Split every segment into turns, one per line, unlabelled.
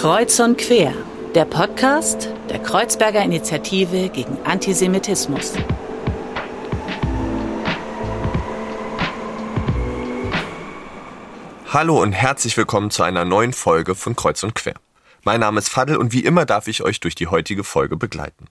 Kreuz und Quer, der Podcast der Kreuzberger Initiative gegen Antisemitismus.
Hallo und herzlich willkommen zu einer neuen Folge von Kreuz und Quer. Mein Name ist Fadel und wie immer darf ich euch durch die heutige Folge begleiten.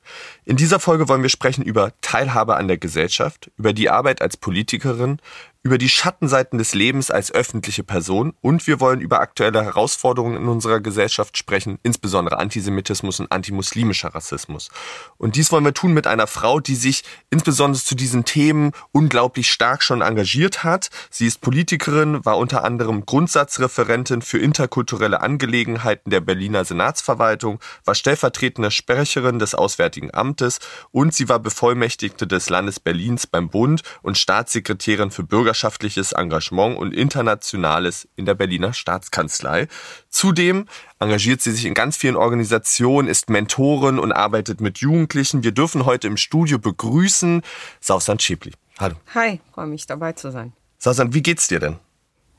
In dieser Folge wollen wir sprechen über Teilhabe an der Gesellschaft, über die Arbeit als Politikerin, über die Schattenseiten des Lebens als öffentliche Person und wir wollen über aktuelle Herausforderungen in unserer Gesellschaft sprechen, insbesondere Antisemitismus und antimuslimischer Rassismus. Und dies wollen wir tun mit einer Frau, die sich insbesondere zu diesen Themen unglaublich stark schon engagiert hat. Sie ist Politikerin, war unter anderem Grundsatzreferentin für interkulturelle Angelegenheiten der Berliner Senatsverwaltung, war stellvertretende Sprecherin des Auswärtigen Amtes und sie war Bevollmächtigte des Landes Berlins beim Bund und Staatssekretärin für Bürger bürgerschaftliches Engagement und Internationales in der Berliner Staatskanzlei. Zudem engagiert sie sich in ganz vielen Organisationen, ist Mentorin und arbeitet mit Jugendlichen. Wir dürfen heute im Studio begrüßen Sausan Schäpli. Hallo.
Hi, freue mich dabei zu sein.
Sausan, wie geht's dir denn?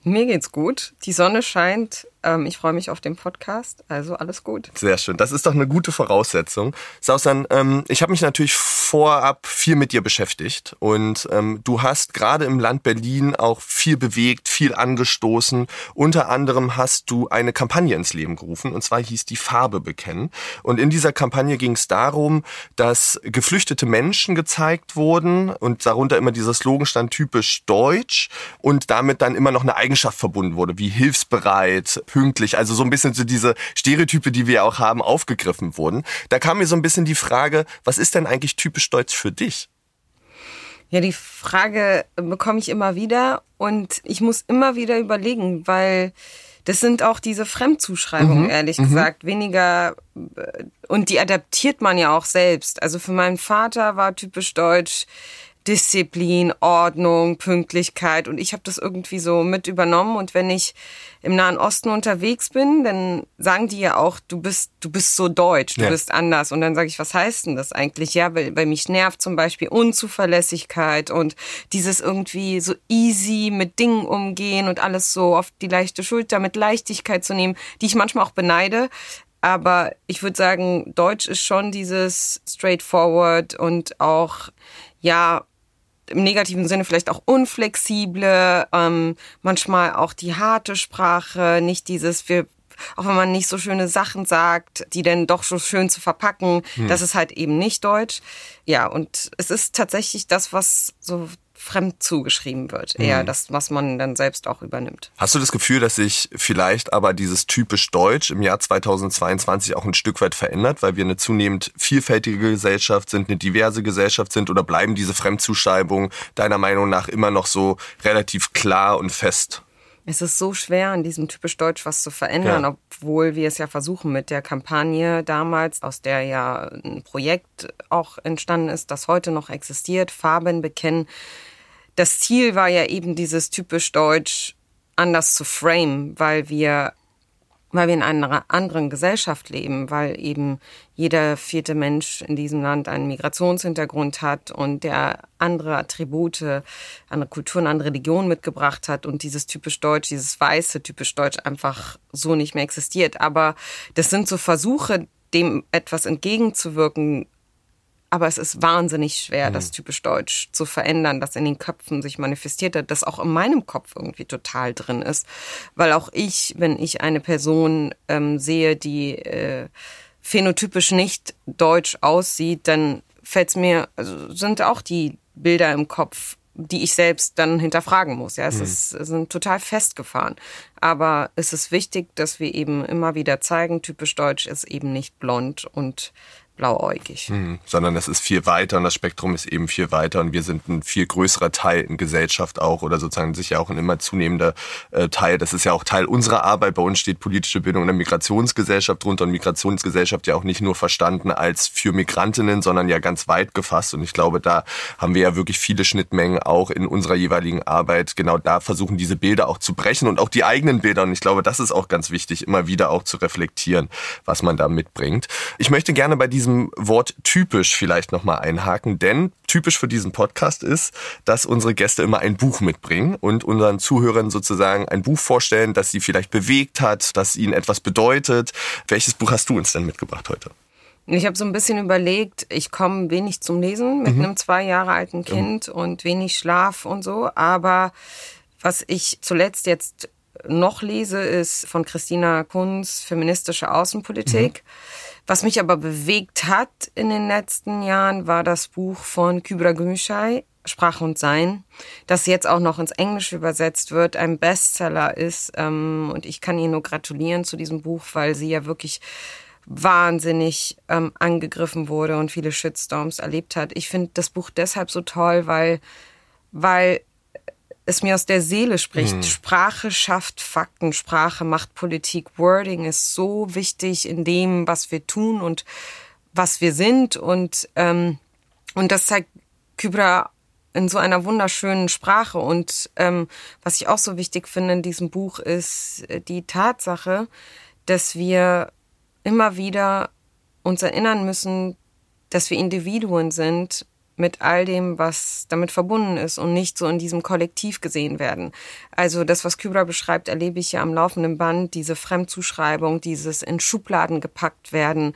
Mir geht's gut. Die Sonne scheint. Ähm, ich freue mich auf den Podcast. Also alles gut.
Sehr schön. Das ist doch eine gute Voraussetzung. Sausan, ähm, ich habe mich natürlich vorab viel mit dir beschäftigt und ähm, du hast gerade im Land Berlin auch viel bewegt, viel angestoßen. Unter anderem hast du eine Kampagne ins Leben gerufen und zwar hieß die Farbe bekennen. Und in dieser Kampagne ging es darum, dass geflüchtete Menschen gezeigt wurden und darunter immer dieser Slogan stand typisch deutsch und damit dann immer noch eine Eigenschaft verbunden wurde, wie hilfsbereit, pünktlich, also so ein bisschen so diese Stereotype, die wir auch haben, aufgegriffen wurden. Da kam mir so ein bisschen die Frage, was ist denn eigentlich typisch deutsch für dich?
Ja, die Frage bekomme ich immer wieder und ich muss immer wieder überlegen, weil das sind auch diese Fremdzuschreibungen, mhm. ehrlich mhm. gesagt, weniger äh, und die adaptiert man ja auch selbst. Also für meinen Vater war typisch deutsch Disziplin, Ordnung, Pünktlichkeit und ich habe das irgendwie so mit übernommen und wenn ich im Nahen Osten unterwegs bin, dann sagen die ja auch, du bist du bist so deutsch, du ja. bist anders und dann sage ich, was heißt denn das eigentlich? Ja, weil, weil mich nervt zum Beispiel Unzuverlässigkeit und dieses irgendwie so easy mit Dingen umgehen und alles so auf die leichte Schulter mit Leichtigkeit zu nehmen, die ich manchmal auch beneide, aber ich würde sagen, Deutsch ist schon dieses straightforward und auch ja im negativen Sinne vielleicht auch unflexible, ähm, manchmal auch die harte Sprache, nicht dieses, wir auch wenn man nicht so schöne Sachen sagt, die dann doch so schön zu verpacken, hm. das ist halt eben nicht Deutsch. Ja, und es ist tatsächlich das, was so fremd zugeschrieben wird. Eher mhm. das, was man dann selbst auch übernimmt.
Hast du das Gefühl, dass sich vielleicht aber dieses typisch Deutsch im Jahr 2022 auch ein Stück weit verändert, weil wir eine zunehmend vielfältige Gesellschaft sind, eine diverse Gesellschaft sind oder bleiben diese Fremdzuschreibungen deiner Meinung nach immer noch so relativ klar und fest?
Es ist so schwer, an diesem typisch Deutsch was zu verändern, ja. obwohl wir es ja versuchen mit der Kampagne damals, aus der ja ein Projekt auch entstanden ist, das heute noch existiert, Farben bekennen das Ziel war ja eben dieses typisch Deutsch anders zu frame, weil wir weil wir in einer anderen Gesellschaft leben, weil eben jeder vierte Mensch in diesem Land einen Migrationshintergrund hat und der andere Attribute, andere Kulturen, andere Religionen mitgebracht hat und dieses typisch Deutsch, dieses weiße typisch Deutsch einfach so nicht mehr existiert. Aber das sind so Versuche, dem etwas entgegenzuwirken, aber es ist wahnsinnig schwer, mhm. das typisch Deutsch zu verändern, das in den Köpfen sich manifestiert hat, das auch in meinem Kopf irgendwie total drin ist. Weil auch ich, wenn ich eine Person ähm, sehe, die äh, phänotypisch nicht deutsch aussieht, dann fällt es mir, also sind auch die Bilder im Kopf, die ich selbst dann hinterfragen muss. Ja, es mhm. ist, sind total festgefahren. Aber es ist wichtig, dass wir eben immer wieder zeigen, typisch deutsch ist eben nicht blond und blauäugig.
Hm, sondern es ist viel weiter und das Spektrum ist eben viel weiter und wir sind ein viel größerer Teil in Gesellschaft auch oder sozusagen sicher auch ein immer zunehmender äh, Teil. Das ist ja auch Teil unserer Arbeit. Bei uns steht politische Bildung in der Migrationsgesellschaft drunter und Migrationsgesellschaft ja auch nicht nur verstanden als für Migrantinnen, sondern ja ganz weit gefasst. Und ich glaube, da haben wir ja wirklich viele Schnittmengen auch in unserer jeweiligen Arbeit. Genau da versuchen diese Bilder auch zu brechen und auch die eigenen Bilder. Und ich glaube, das ist auch ganz wichtig, immer wieder auch zu reflektieren, was man da mitbringt. Ich möchte gerne bei diesem diesem Wort typisch vielleicht nochmal einhaken, denn typisch für diesen Podcast ist, dass unsere Gäste immer ein Buch mitbringen und unseren Zuhörern sozusagen ein Buch vorstellen, das sie vielleicht bewegt hat, das ihnen etwas bedeutet. Welches Buch hast du uns denn mitgebracht heute?
Ich habe so ein bisschen überlegt, ich komme wenig zum Lesen mit mhm. einem zwei Jahre alten Kind mhm. und wenig Schlaf und so, aber was ich zuletzt jetzt noch lese, ist von Christina Kunz Feministische Außenpolitik. Mhm. Was mich aber bewegt hat in den letzten Jahren, war das Buch von Kybra Gümüşay, Sprache und Sein, das jetzt auch noch ins Englische übersetzt wird, ein Bestseller ist. Ähm, und ich kann ihr nur gratulieren zu diesem Buch, weil sie ja wirklich wahnsinnig ähm, angegriffen wurde und viele Shitstorms erlebt hat. Ich finde das Buch deshalb so toll, weil, weil es mir aus der Seele spricht. Hm. Sprache schafft Fakten, Sprache macht Politik. Wording ist so wichtig in dem, was wir tun und was wir sind. Und, ähm, und das zeigt Kybra in so einer wunderschönen Sprache. Und ähm, was ich auch so wichtig finde in diesem Buch ist äh, die Tatsache, dass wir immer wieder uns erinnern müssen, dass wir Individuen sind mit all dem, was damit verbunden ist und nicht so in diesem Kollektiv gesehen werden. Also das, was Kübra beschreibt, erlebe ich ja am laufenden Band, diese Fremdzuschreibung, dieses in Schubladen gepackt werden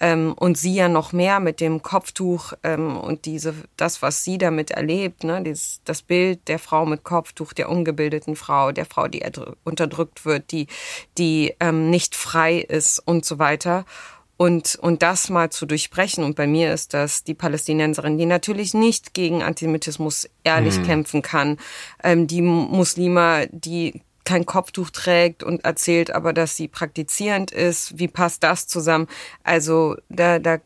ähm, und sie ja noch mehr mit dem Kopftuch ähm, und diese, das, was sie damit erlebt, ne, dieses, das Bild der Frau mit Kopftuch, der ungebildeten Frau, der Frau, die unterdrückt wird, die, die ähm, nicht frei ist und so weiter und, und das mal zu durchbrechen. Und bei mir ist das die Palästinenserin, die natürlich nicht gegen Antisemitismus ehrlich mhm. kämpfen kann. Ähm, die Muslime, die kein Kopftuch trägt und erzählt aber, dass sie praktizierend ist. Wie passt das zusammen? Also da, da,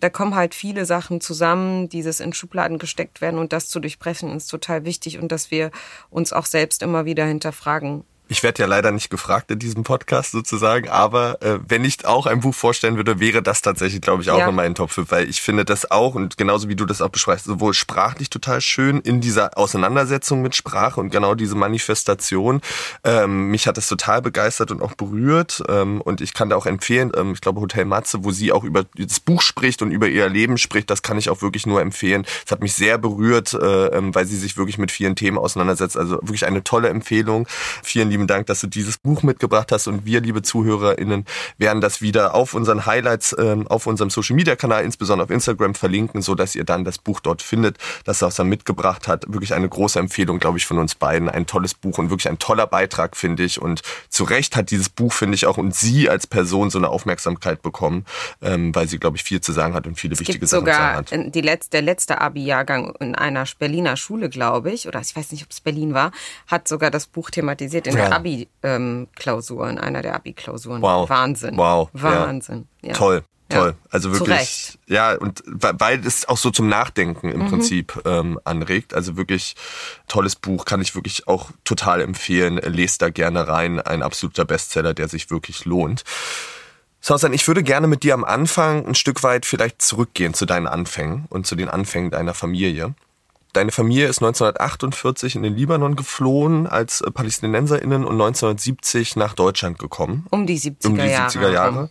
da kommen halt viele Sachen zusammen, dieses in Schubladen gesteckt werden und das zu durchbrechen ist total wichtig und dass wir uns auch selbst immer wieder hinterfragen,
ich werde ja leider nicht gefragt in diesem Podcast sozusagen, aber äh, wenn ich auch ein Buch vorstellen würde, wäre das tatsächlich, glaube ich, auch ja. in meinen Top 5, weil ich finde das auch und genauso wie du das auch beschreibst, sowohl sprachlich total schön in dieser Auseinandersetzung mit Sprache und genau diese Manifestation. Ähm, mich hat das total begeistert und auch berührt ähm, und ich kann da auch empfehlen, ähm, ich glaube Hotel Matze, wo sie auch über das Buch spricht und über ihr Leben spricht, das kann ich auch wirklich nur empfehlen. Es hat mich sehr berührt, äh, ähm, weil sie sich wirklich mit vielen Themen auseinandersetzt. Also wirklich eine tolle Empfehlung. Vielen lieben Dank, dass du dieses Buch mitgebracht hast und wir, liebe ZuhörerInnen, werden das wieder auf unseren Highlights, ähm, auf unserem Social Media Kanal, insbesondere auf Instagram verlinken, so dass ihr dann das Buch dort findet, das er mitgebracht hat. Wirklich eine große Empfehlung, glaube ich, von uns beiden. Ein tolles Buch und wirklich ein toller Beitrag, finde ich. Und zu Recht hat dieses Buch, finde ich, auch und sie als Person so eine Aufmerksamkeit bekommen, ähm, weil sie, glaube ich, viel zu sagen hat und viele
es
wichtige
gibt
Sachen zu sagen
hat. Die letzte, der letzte Abi-Jahrgang in einer Berliner Schule, glaube ich, oder ich weiß nicht, ob es Berlin war, hat sogar das Buch thematisiert in ja. Der Abi-Klausur, in einer der Abi-Klausuren.
Wow.
Wahnsinn.
Wow.
Wahnsinn.
Ja. Ja. Toll. Toll. Also wirklich, ja, und weil es auch so zum Nachdenken im mhm. Prinzip ähm, anregt. Also wirklich tolles Buch, kann ich wirklich auch total empfehlen. Lest da gerne rein. Ein absoluter Bestseller, der sich wirklich lohnt. Sausan, ich würde gerne mit dir am Anfang ein Stück weit vielleicht zurückgehen zu deinen Anfängen und zu den Anfängen deiner Familie. Deine Familie ist 1948 in den Libanon geflohen als äh, PalästinenserInnen und 1970 nach Deutschland gekommen.
Um die 70er, um die 70er Jahre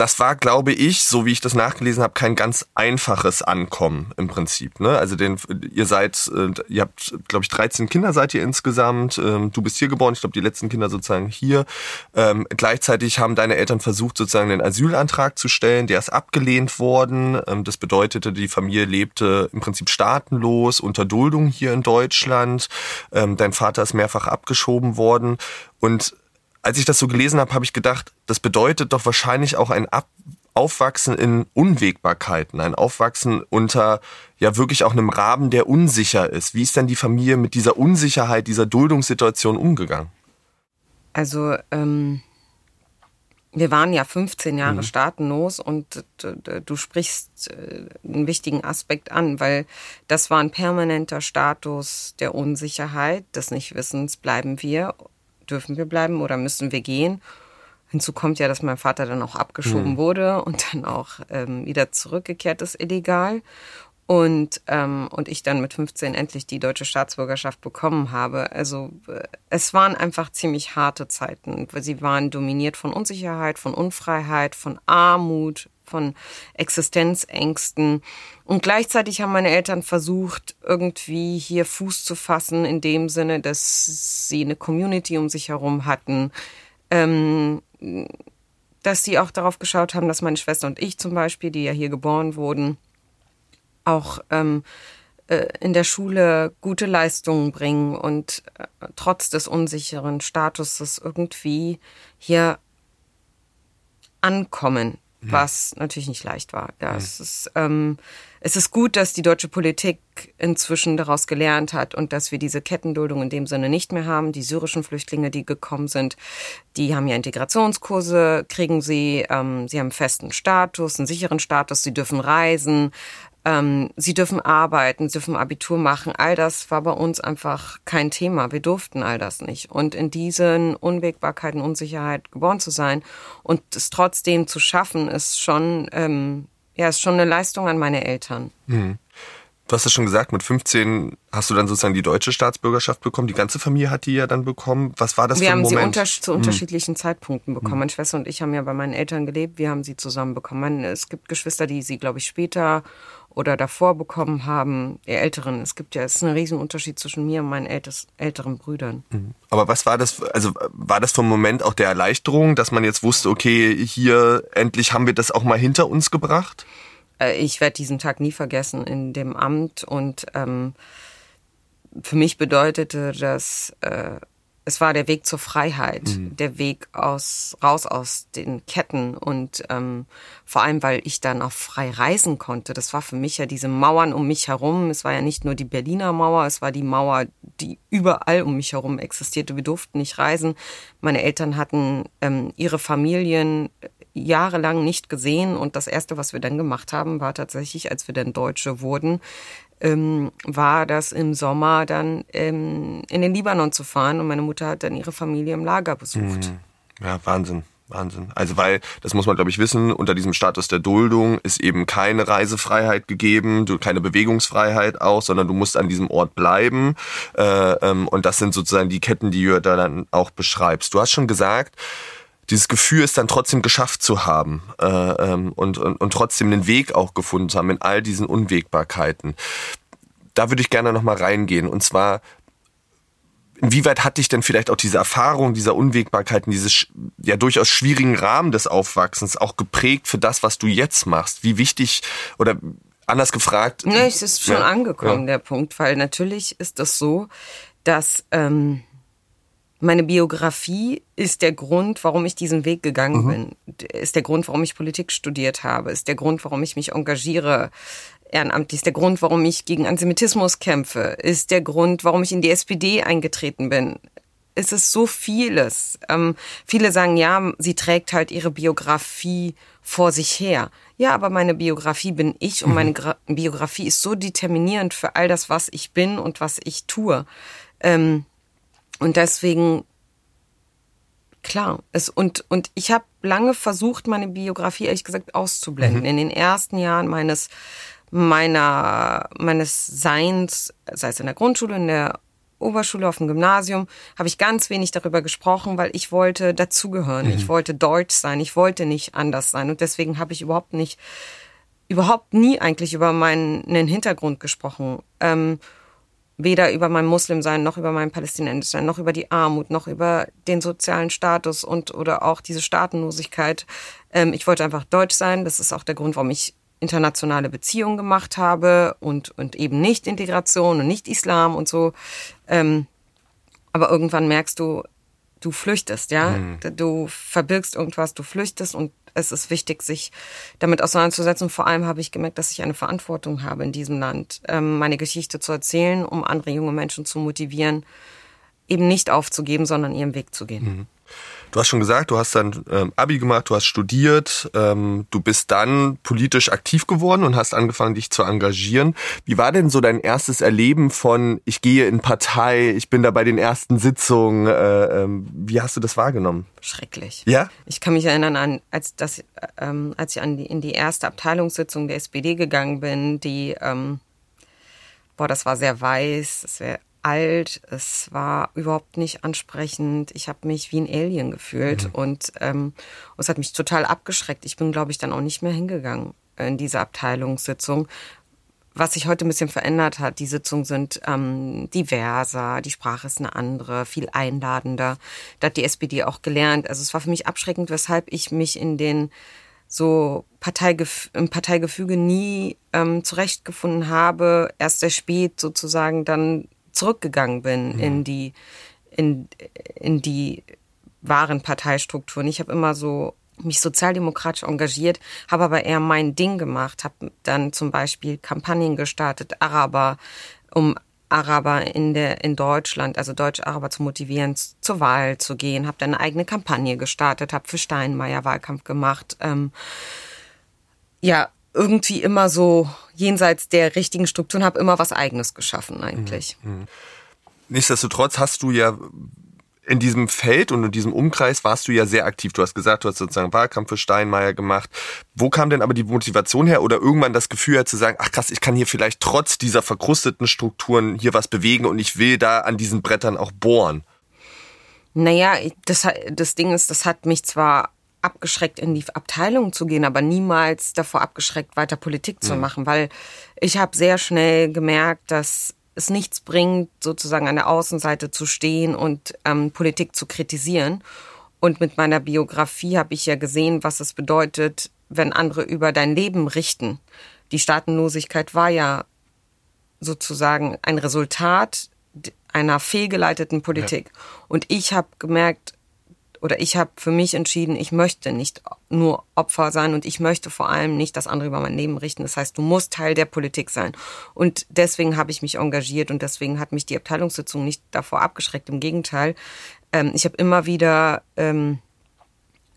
das war, glaube ich, so wie ich das nachgelesen habe, kein ganz einfaches Ankommen im Prinzip. Ne? Also den, ihr seid, äh, ihr habt, glaube ich, 13 Kinder seid ihr insgesamt. Ähm, du bist hier geboren, ich glaube, die letzten Kinder sozusagen hier. Ähm, gleichzeitig haben deine Eltern versucht, sozusagen den Asylantrag zu stellen. Der ist abgelehnt worden. Ähm, das bedeutete, die Familie lebte im Prinzip staatenlos, unter Duldung hier in Deutschland. Ähm, dein Vater ist mehrfach abgeschoben worden. Und als ich das so gelesen habe, habe ich gedacht, das bedeutet doch wahrscheinlich auch ein Ab Aufwachsen in Unwägbarkeiten, ein Aufwachsen unter ja wirklich auch einem Rahmen, der unsicher ist. Wie ist denn die Familie mit dieser Unsicherheit, dieser Duldungssituation umgegangen?
Also ähm, wir waren ja 15 Jahre mhm. staatenlos und du sprichst äh, einen wichtigen Aspekt an, weil das war ein permanenter Status der Unsicherheit, des Nichtwissens, bleiben wir dürfen wir bleiben oder müssen wir gehen? Hinzu kommt ja, dass mein Vater dann auch abgeschoben mhm. wurde und dann auch ähm, wieder zurückgekehrt ist, illegal. Und, ähm, und ich dann mit 15 endlich die deutsche Staatsbürgerschaft bekommen habe. Also äh, es waren einfach ziemlich harte Zeiten. Sie waren dominiert von Unsicherheit, von Unfreiheit, von Armut, von Existenzängsten. Und gleichzeitig haben meine Eltern versucht, irgendwie hier Fuß zu fassen, in dem Sinne, dass sie eine Community um sich herum hatten. Ähm, dass sie auch darauf geschaut haben, dass meine Schwester und ich zum Beispiel, die ja hier geboren wurden, auch ähm, äh, in der Schule gute Leistungen bringen und äh, trotz des unsicheren Statuses irgendwie hier ankommen, mhm. was natürlich nicht leicht war. Ja, mhm. es ist ähm, es ist gut, dass die deutsche Politik inzwischen daraus gelernt hat und dass wir diese Kettenduldung in dem Sinne nicht mehr haben. Die syrischen Flüchtlinge, die gekommen sind, die haben ja Integrationskurse, kriegen sie, ähm, sie haben einen festen Status, einen sicheren Status, sie dürfen reisen, ähm, sie dürfen arbeiten, sie dürfen Abitur machen. All das war bei uns einfach kein Thema. Wir durften all das nicht. Und in diesen Unwägbarkeiten, Unsicherheit geboren zu sein und es trotzdem zu schaffen, ist schon, ähm, ja, ist schon eine Leistung an meine Eltern.
Mhm. Du hast es schon gesagt, mit 15 hast du dann sozusagen die deutsche Staatsbürgerschaft bekommen. Die ganze Familie hat die ja dann bekommen. Was war das
wir
für ein
Moment?
Wir
haben sie unter zu hm. unterschiedlichen Zeitpunkten bekommen. Hm. Meine Schwester und ich haben ja bei meinen Eltern gelebt. Wir haben sie zusammen bekommen. Es gibt Geschwister, die sie, glaube ich, später oder davor bekommen haben, die Älteren. Es gibt ja, es ist ein Riesenunterschied zwischen mir und meinen ältes, älteren Brüdern.
Mhm. Aber was war das, also war das vom Moment auch der Erleichterung, dass man jetzt wusste, okay, hier endlich haben wir das auch mal hinter uns gebracht?
Äh, ich werde diesen Tag nie vergessen in dem Amt und ähm, für mich bedeutete das äh, es war der Weg zur Freiheit, mhm. der Weg aus raus aus den Ketten und ähm, vor allem, weil ich dann auch frei reisen konnte. Das war für mich ja diese Mauern um mich herum. Es war ja nicht nur die Berliner Mauer, es war die Mauer, die überall um mich herum existierte. Wir durften nicht reisen. Meine Eltern hatten ähm, ihre Familien jahrelang nicht gesehen und das erste, was wir dann gemacht haben, war tatsächlich, als wir dann Deutsche wurden, ähm, war das im Sommer dann ähm, in den Libanon zu fahren und meine Mutter hat dann ihre Familie im Lager besucht.
Mhm. Ja, Wahnsinn. Wahnsinn. Also weil, das muss man glaube ich wissen, unter diesem Status der Duldung ist eben keine Reisefreiheit gegeben, keine Bewegungsfreiheit auch, sondern du musst an diesem Ort bleiben. Äh, ähm, und das sind sozusagen die Ketten, die du da dann auch beschreibst. Du hast schon gesagt, dieses Gefühl ist dann trotzdem geschafft zu haben äh, ähm, und, und, und trotzdem den Weg auch gefunden zu haben in all diesen Unwägbarkeiten. Da würde ich gerne nochmal reingehen. Und zwar, inwieweit hat dich denn vielleicht auch diese Erfahrung dieser Unwägbarkeiten, dieses ja durchaus schwierigen Rahmen des Aufwachsens auch geprägt für das, was du jetzt machst? Wie wichtig oder anders gefragt?
Ne, es ist schon ja, angekommen, ja. der Punkt, weil natürlich ist das so, dass ähm, meine Biografie ist der Grund, warum ich diesen Weg gegangen mhm. bin. Ist der Grund, warum ich Politik studiert habe. Ist der Grund, warum ich mich engagiere ehrenamtlich. Ist der Grund, warum ich gegen Antisemitismus kämpfe. Ist der Grund, warum ich in die SPD eingetreten bin. Es ist so vieles. Ähm, viele sagen, ja, sie trägt halt ihre Biografie vor sich her. Ja, aber meine Biografie bin ich und meine Gra Biografie ist so determinierend für all das, was ich bin und was ich tue. Ähm, und deswegen, klar, es, und, und ich habe lange versucht, meine Biografie ehrlich gesagt auszublenden. Mhm. In den ersten Jahren meines, meiner, meines Seins, sei es in der Grundschule, in der Oberschule, auf dem Gymnasium, habe ich ganz wenig darüber gesprochen, weil ich wollte dazugehören. Mhm. Ich wollte deutsch sein. Ich wollte nicht anders sein. Und deswegen habe ich überhaupt nicht, überhaupt nie eigentlich über meinen Hintergrund gesprochen. Ähm, weder über mein Muslimsein noch über mein Palästinensischsein noch über die Armut noch über den sozialen Status und oder auch diese Staatenlosigkeit. Ähm, ich wollte einfach deutsch sein. Das ist auch der Grund, warum ich internationale Beziehungen gemacht habe und und eben nicht Integration und nicht Islam und so. Ähm, aber irgendwann merkst du, du flüchtest, ja, mhm. du verbirgst irgendwas, du flüchtest und es ist wichtig, sich damit auseinanderzusetzen. Vor allem habe ich gemerkt, dass ich eine Verantwortung habe in diesem Land, ähm, meine Geschichte zu erzählen, um andere junge Menschen zu motivieren, eben nicht aufzugeben, sondern ihren Weg zu gehen. Mhm.
Du hast schon gesagt, du hast dann ähm, Abi gemacht, du hast studiert, ähm, du bist dann politisch aktiv geworden und hast angefangen, dich zu engagieren. Wie war denn so dein erstes Erleben von, ich gehe in Partei, ich bin da bei den ersten Sitzungen? Äh, ähm, wie hast du das wahrgenommen?
Schrecklich.
Ja?
Ich kann mich erinnern an, als, das, ähm, als ich an die, in die erste Abteilungssitzung der SPD gegangen bin, die, ähm, boah, das war sehr weiß, es wär, alt, es war überhaupt nicht ansprechend. Ich habe mich wie ein Alien gefühlt mhm. und ähm, es hat mich total abgeschreckt. Ich bin, glaube ich, dann auch nicht mehr hingegangen in diese Abteilungssitzung. Was sich heute ein bisschen verändert hat, die Sitzungen sind ähm, diverser, die Sprache ist eine andere, viel einladender. Da hat die SPD auch gelernt. Also es war für mich abschreckend, weshalb ich mich in den so Parteigef im Parteigefüge nie ähm, zurechtgefunden habe, erst sehr spät sozusagen dann zurückgegangen bin mhm. in die in, in die wahren Parteistrukturen. Ich habe immer so mich sozialdemokratisch engagiert, habe aber eher mein Ding gemacht, habe dann zum Beispiel Kampagnen gestartet, Araber, um Araber in der in Deutschland, also Deutsch-Araber zu motivieren, zur Wahl zu gehen, habe dann eine eigene Kampagne gestartet, habe für Steinmeier Wahlkampf gemacht. Ähm, ja, irgendwie immer so jenseits der richtigen Strukturen, habe immer was Eigenes geschaffen eigentlich. Mhm. mhm.
Nichtsdestotrotz hast du ja in diesem Feld und in diesem Umkreis warst du ja sehr aktiv. Du hast gesagt, du hast sozusagen Wahlkampf für Steinmeier gemacht. Wo kam denn aber die Motivation her oder irgendwann das Gefühl her zu sagen, ach krass, ich kann hier vielleicht trotz dieser verkrusteten Strukturen hier was bewegen und ich will da an diesen Brettern auch bohren?
Naja, das, das Ding ist, das hat mich zwar abgeschreckt, in die Abteilung zu gehen, aber niemals davor abgeschreckt, weiter Politik zu mhm. machen, weil ich habe sehr schnell gemerkt, dass es nichts bringt, sozusagen an der Außenseite zu stehen und ähm, Politik zu kritisieren. Und mit meiner Biografie habe ich ja gesehen, was es bedeutet, wenn andere über dein Leben richten. Die Staatenlosigkeit war ja sozusagen ein Resultat einer fehlgeleiteten Politik. Ja. Und ich habe gemerkt, oder ich habe für mich entschieden, ich möchte nicht nur Opfer sein und ich möchte vor allem nicht, dass andere über mein Leben richten. Das heißt, du musst Teil der Politik sein. Und deswegen habe ich mich engagiert und deswegen hat mich die Abteilungssitzung nicht davor abgeschreckt. Im Gegenteil, ähm, ich habe immer wieder ähm,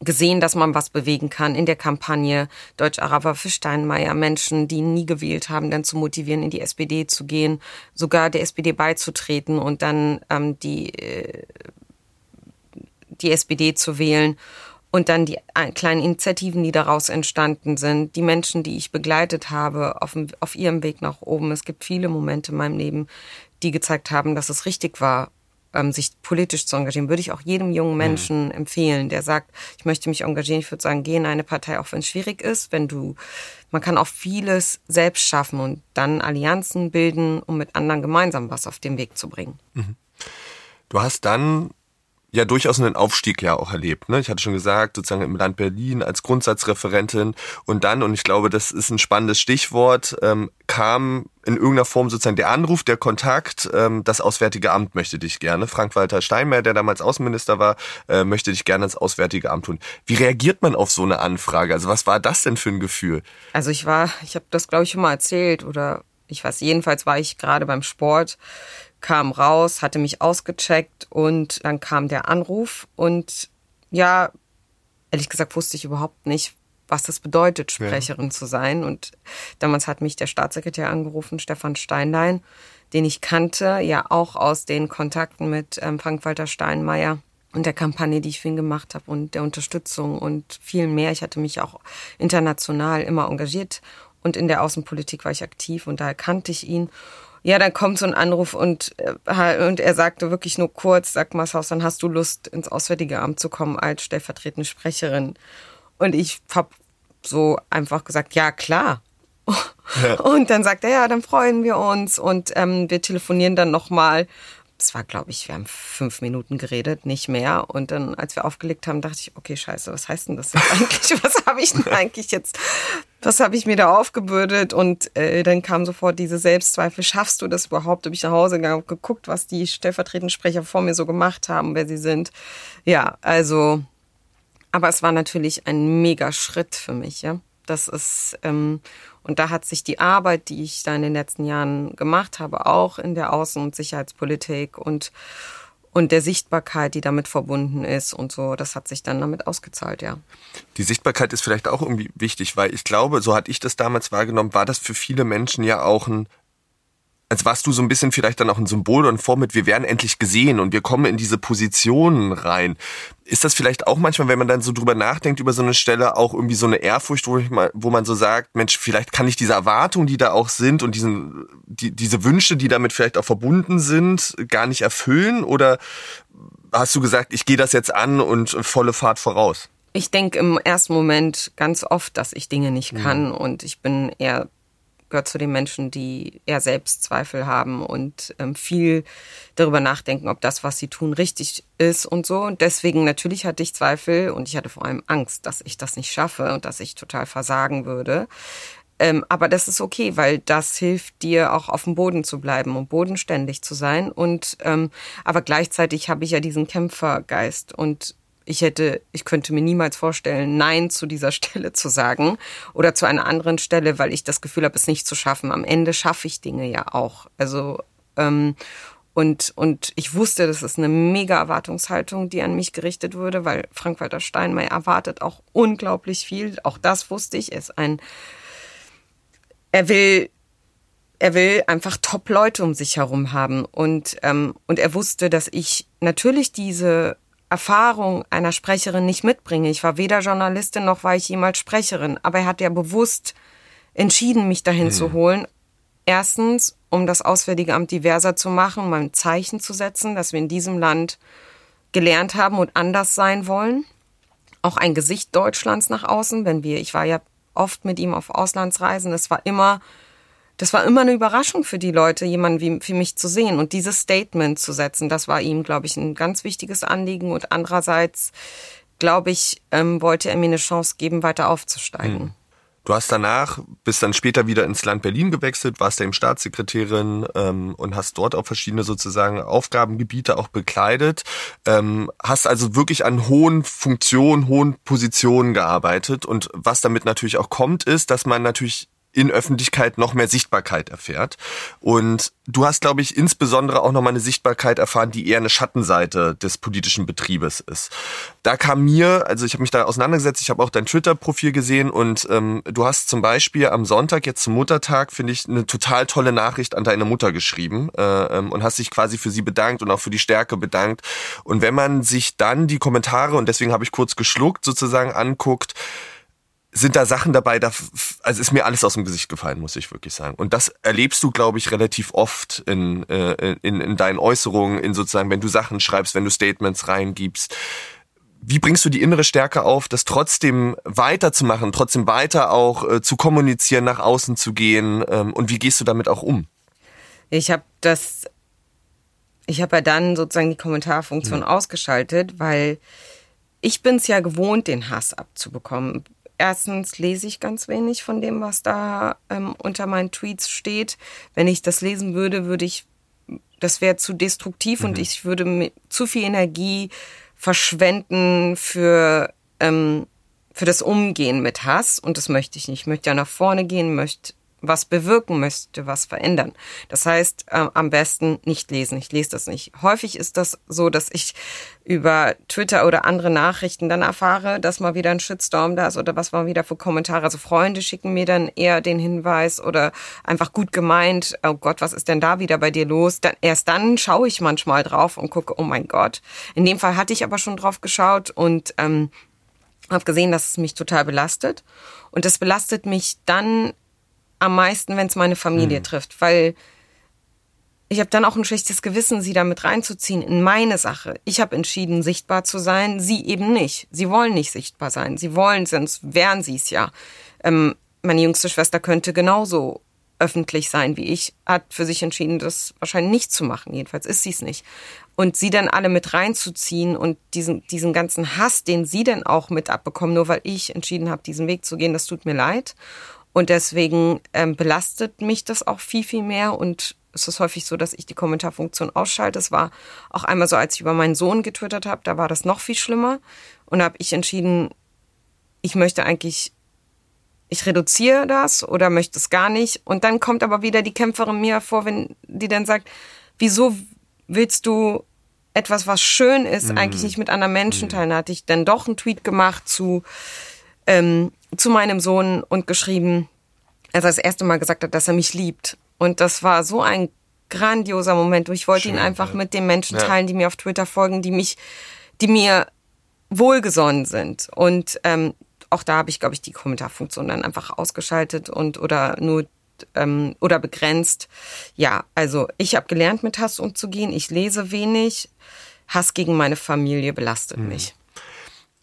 gesehen, dass man was bewegen kann in der Kampagne Deutsch-Araber für Steinmeier, Menschen, die nie gewählt haben, dann zu motivieren, in die SPD zu gehen, sogar der SPD beizutreten und dann ähm, die äh, die SPD zu wählen. Und dann die kleinen Initiativen, die daraus entstanden sind, die Menschen, die ich begleitet habe auf, dem, auf ihrem Weg nach oben. Es gibt viele Momente in meinem Leben, die gezeigt haben, dass es richtig war, ähm, sich politisch zu engagieren. Würde ich auch jedem jungen mhm. Menschen mhm. empfehlen, der sagt, ich möchte mich engagieren. Ich würde sagen, geh in eine Partei, auch wenn es schwierig ist, wenn du, man kann auch vieles selbst schaffen und dann Allianzen bilden, um mit anderen gemeinsam was auf den Weg zu bringen. Mhm.
Du hast dann ja durchaus einen Aufstieg ja auch erlebt. Ne? Ich hatte schon gesagt, sozusagen im Land Berlin als Grundsatzreferentin und dann, und ich glaube, das ist ein spannendes Stichwort, ähm, kam in irgendeiner Form sozusagen der Anruf, der Kontakt, ähm, das Auswärtige Amt möchte dich gerne. Frank-Walter Steinmeier, der damals Außenminister war, äh, möchte dich gerne ins Auswärtige Amt tun. Wie reagiert man auf so eine Anfrage? Also was war das denn für ein Gefühl?
Also ich war, ich habe das glaube ich schon mal erzählt oder ich weiß, jedenfalls war ich gerade beim Sport kam raus, hatte mich ausgecheckt und dann kam der Anruf und ja, ehrlich gesagt wusste ich überhaupt nicht, was das bedeutet, Sprecherin ja. zu sein. Und damals hat mich der Staatssekretär angerufen, Stefan Steinlein, den ich kannte, ja auch aus den Kontakten mit ähm, Frank-Walter Steinmeier und der Kampagne, die ich für ihn gemacht habe und der Unterstützung und viel mehr. Ich hatte mich auch international immer engagiert und in der Außenpolitik war ich aktiv und da kannte ich ihn. Ja, dann kommt so ein Anruf und, äh, und er sagte wirklich nur kurz, sag mal, Haus, dann hast du Lust, ins Auswärtige Amt zu kommen als stellvertretende Sprecherin. Und ich hab so einfach gesagt, ja, klar. Ja. Und dann sagt er, ja, dann freuen wir uns und ähm, wir telefonieren dann nochmal es war, glaube ich, wir haben fünf Minuten geredet, nicht mehr. Und dann, als wir aufgelegt haben, dachte ich, okay, scheiße, was heißt denn das jetzt eigentlich? Was habe ich denn eigentlich jetzt, was habe ich mir da aufgebürdet? Und äh, dann kam sofort diese Selbstzweifel, schaffst du das überhaupt? Habe ich nach Hause gegangen, geguckt, was die stellvertretenden Sprecher vor mir so gemacht haben, wer sie sind. Ja, also, aber es war natürlich ein mega Schritt für mich, ja. Das ist, ähm, und da hat sich die Arbeit, die ich da in den letzten Jahren gemacht habe, auch in der Außen- und Sicherheitspolitik und, und der Sichtbarkeit, die damit verbunden ist und so, das hat sich dann damit ausgezahlt, ja.
Die Sichtbarkeit ist vielleicht auch irgendwie wichtig, weil ich glaube, so hatte ich das damals wahrgenommen, war das für viele Menschen ja auch ein als warst du so ein bisschen vielleicht dann auch ein Symbol und mit, wir werden endlich gesehen und wir kommen in diese Positionen rein. ist das vielleicht auch manchmal, wenn man dann so drüber nachdenkt über so eine Stelle, auch irgendwie so eine Ehrfurcht, wo, mal, wo man so sagt, Mensch, vielleicht kann ich diese Erwartungen, die da auch sind und diesen, die, diese Wünsche, die damit vielleicht auch verbunden sind, gar nicht erfüllen? Oder hast du gesagt, ich gehe das jetzt an und volle Fahrt voraus?
Ich denke im ersten Moment ganz oft, dass ich Dinge nicht kann mhm. und ich bin eher gehört zu den Menschen, die eher Selbstzweifel haben und ähm, viel darüber nachdenken, ob das, was sie tun, richtig ist und so. Und deswegen natürlich hatte ich Zweifel und ich hatte vor allem Angst, dass ich das nicht schaffe und dass ich total versagen würde. Ähm, aber das ist okay, weil das hilft dir auch auf dem Boden zu bleiben und bodenständig zu sein. Und ähm, aber gleichzeitig habe ich ja diesen Kämpfergeist und ich hätte, ich könnte mir niemals vorstellen, Nein zu dieser Stelle zu sagen oder zu einer anderen Stelle, weil ich das Gefühl habe, es nicht zu schaffen. Am Ende schaffe ich Dinge ja auch. Also ähm, und und ich wusste, das ist eine mega Erwartungshaltung, die an mich gerichtet wurde, weil Frank-Walter Steinmeier erwartet auch unglaublich viel. Auch das wusste ich. Er ist ein, er will er will einfach Top-Leute um sich herum haben. Und, ähm, und er wusste, dass ich natürlich diese Erfahrung einer Sprecherin nicht mitbringe. Ich war weder Journalistin noch war ich jemals Sprecherin, aber er hat ja bewusst entschieden, mich dahin mhm. zu holen. Erstens, um das Auswärtige Amt diverser zu machen, um ein Zeichen zu setzen, dass wir in diesem Land gelernt haben und anders sein wollen. Auch ein Gesicht Deutschlands nach außen, wenn wir, ich war ja oft mit ihm auf Auslandsreisen, es war immer das war immer eine Überraschung für die Leute, jemanden wie für mich zu sehen und dieses Statement zu setzen. Das war ihm, glaube ich, ein ganz wichtiges Anliegen. Und andererseits, glaube ich, ähm, wollte er mir eine Chance geben, weiter aufzusteigen. Hm.
Du hast danach, bist dann später wieder ins Land Berlin gewechselt, warst da eben Staatssekretärin ähm, und hast dort auch verschiedene sozusagen Aufgabengebiete auch bekleidet. Ähm, hast also wirklich an hohen Funktionen, hohen Positionen gearbeitet. Und was damit natürlich auch kommt, ist, dass man natürlich in Öffentlichkeit noch mehr Sichtbarkeit erfährt. Und du hast, glaube ich, insbesondere auch noch mal eine Sichtbarkeit erfahren, die eher eine Schattenseite des politischen Betriebes ist. Da kam mir, also ich habe mich da auseinandergesetzt, ich habe auch dein Twitter-Profil gesehen und ähm, du hast zum Beispiel am Sonntag, jetzt zum Muttertag, finde ich, eine total tolle Nachricht an deine Mutter geschrieben äh, ähm, und hast dich quasi für sie bedankt und auch für die Stärke bedankt. Und wenn man sich dann die Kommentare, und deswegen habe ich kurz geschluckt, sozusagen anguckt, sind da Sachen dabei, da also ist mir alles aus dem Gesicht gefallen, muss ich wirklich sagen. Und das erlebst du, glaube ich, relativ oft in, äh, in, in deinen Äußerungen, in sozusagen, wenn du Sachen schreibst, wenn du Statements reingibst. Wie bringst du die innere Stärke auf, das trotzdem weiterzumachen, trotzdem weiter auch äh, zu kommunizieren, nach außen zu gehen? Ähm, und wie gehst du damit auch um?
Ich habe das, ich habe ja dann sozusagen die Kommentarfunktion hm. ausgeschaltet, weil ich bin es ja gewohnt, den Hass abzubekommen erstens lese ich ganz wenig von dem, was da ähm, unter meinen Tweets steht. Wenn ich das lesen würde, würde ich, das wäre zu destruktiv mhm. und ich würde zu viel Energie verschwenden für, ähm, für das Umgehen mit Hass und das möchte ich nicht. Ich möchte ja nach vorne gehen, möchte was bewirken möchte, was verändern. Das heißt, äh, am besten nicht lesen. Ich lese das nicht. Häufig ist das so, dass ich über Twitter oder andere Nachrichten dann erfahre, dass mal wieder ein Shitstorm da ist oder was mal wieder für Kommentare. Also Freunde schicken mir dann eher den Hinweis oder einfach gut gemeint, oh Gott, was ist denn da wieder bei dir los? Dann, erst dann schaue ich manchmal drauf und gucke, oh mein Gott. In dem Fall hatte ich aber schon drauf geschaut und ähm, habe gesehen, dass es mich total belastet. Und das belastet mich dann am meisten, wenn es meine Familie mhm. trifft, weil ich habe dann auch ein schlechtes Gewissen, sie damit reinzuziehen in meine Sache. Ich habe entschieden, sichtbar zu sein, sie eben nicht. Sie wollen nicht sichtbar sein. Sie wollen, sonst wären sie es ja. Ähm, meine jüngste Schwester könnte genauso öffentlich sein wie ich, hat für sich entschieden, das wahrscheinlich nicht zu machen. Jedenfalls ist sie es nicht. Und sie dann alle mit reinzuziehen und diesen, diesen ganzen Hass, den sie dann auch mit abbekommen, nur weil ich entschieden habe, diesen Weg zu gehen, das tut mir leid. Und deswegen ähm, belastet mich das auch viel, viel mehr. Und es ist häufig so, dass ich die Kommentarfunktion ausschalte. Es war auch einmal so, als ich über meinen Sohn getwittert habe, da war das noch viel schlimmer. Und da habe ich entschieden, ich möchte eigentlich, ich reduziere das oder möchte es gar nicht. Und dann kommt aber wieder die Kämpferin mir vor, wenn die dann sagt, wieso willst du etwas, was schön ist, mhm. eigentlich nicht mit anderen Menschen mhm. teilen? Da hatte ich dann doch einen Tweet gemacht zu, ähm, zu meinem Sohn und geschrieben, als er das erste Mal gesagt hat, dass er mich liebt. Und das war so ein grandioser Moment. Ich wollte Schön, ihn einfach ja. mit den Menschen teilen, die mir auf Twitter folgen, die mich, die mir wohlgesonnen sind. Und ähm, auch da habe ich, glaube ich, die Kommentarfunktion dann einfach ausgeschaltet und oder nur ähm, oder begrenzt. Ja, also ich habe gelernt, mit Hass umzugehen. Ich lese wenig. Hass gegen meine Familie belastet hm. mich.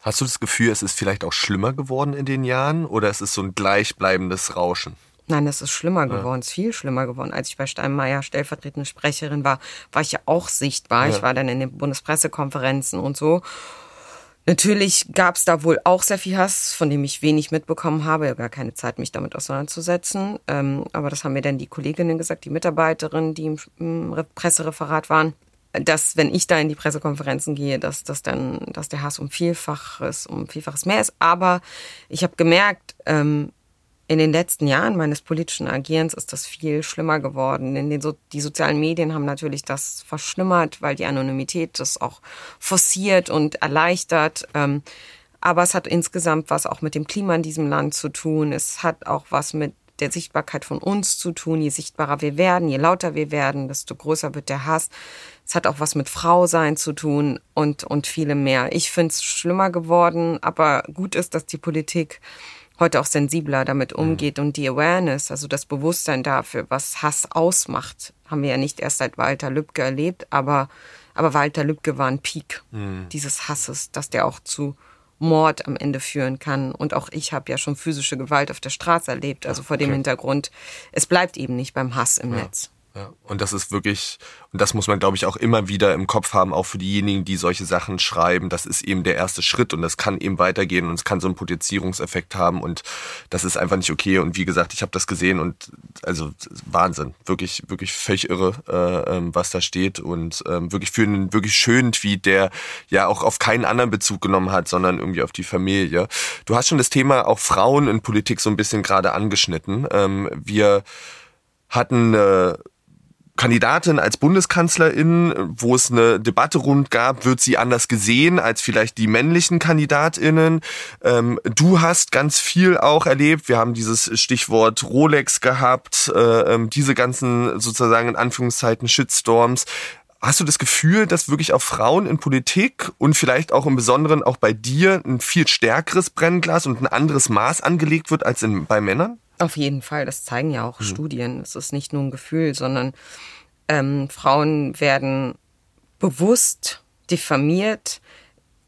Hast du das Gefühl, es ist vielleicht auch schlimmer geworden in den Jahren oder es ist so ein gleichbleibendes Rauschen?
Nein, es ist schlimmer geworden, es ist viel schlimmer geworden. Als ich bei Steinmeier stellvertretende Sprecherin war, war ich ja auch sichtbar. Ja. Ich war dann in den Bundespressekonferenzen und so. Natürlich gab es da wohl auch sehr viel Hass, von dem ich wenig mitbekommen habe. Ich habe gar keine Zeit, mich damit auseinanderzusetzen. Ähm, aber das haben mir dann die Kolleginnen gesagt, die Mitarbeiterinnen, die im, im Pressereferat waren dass wenn ich da in die Pressekonferenzen gehe, dass dass dann, dass der Hass um Vielfaches, um Vielfaches mehr ist. Aber ich habe gemerkt, ähm, in den letzten Jahren meines politischen Agierens ist das viel schlimmer geworden. In den so die sozialen Medien haben natürlich das verschlimmert, weil die Anonymität das auch forciert und erleichtert. Ähm, aber es hat insgesamt was auch mit dem Klima in diesem Land zu tun. Es hat auch was mit der Sichtbarkeit von uns zu tun. Je sichtbarer wir werden, je lauter wir werden, desto größer wird der Hass. Es hat auch was mit Frau sein zu tun und, und viele mehr. Ich finde es schlimmer geworden, aber gut ist, dass die Politik heute auch sensibler damit mhm. umgeht mhm. und die Awareness, also das Bewusstsein dafür, was Hass ausmacht, haben wir ja nicht erst seit Walter Lübcke erlebt, aber, aber Walter Lübcke war ein Peak mhm. dieses Hasses, dass der auch zu Mord am Ende führen kann. Und auch ich habe ja schon physische Gewalt auf der Straße erlebt, also vor dem Hintergrund, es bleibt eben nicht beim Hass im ja. Netz.
Ja, und das ist wirklich, und das muss man, glaube ich, auch immer wieder im Kopf haben, auch für diejenigen, die solche Sachen schreiben. Das ist eben der erste Schritt und das kann eben weitergehen und es kann so einen Potenzierungseffekt haben und das ist einfach nicht okay. Und wie gesagt, ich habe das gesehen und also Wahnsinn, wirklich, wirklich völlig irre, äh, ähm, was da steht und ähm, wirklich für einen wirklich schönen Tweet, der ja auch auf keinen anderen Bezug genommen hat, sondern irgendwie auf die Familie. Du hast schon das Thema auch Frauen in Politik so ein bisschen gerade angeschnitten. Ähm, wir hatten äh, Kandidatin als Bundeskanzlerin, wo es eine Debatte rund gab, wird sie anders gesehen als vielleicht die männlichen Kandidatinnen. Ähm, du hast ganz viel auch erlebt. Wir haben dieses Stichwort Rolex gehabt, äh, ähm, diese ganzen sozusagen in Anführungszeiten Shitstorms. Hast du das Gefühl, dass wirklich auf Frauen in Politik und vielleicht auch im Besonderen auch bei dir ein viel stärkeres Brennglas und ein anderes Maß angelegt wird als in, bei Männern?
Auf jeden Fall, das zeigen ja auch mhm. Studien. Es ist nicht nur ein Gefühl, sondern ähm, Frauen werden bewusst diffamiert.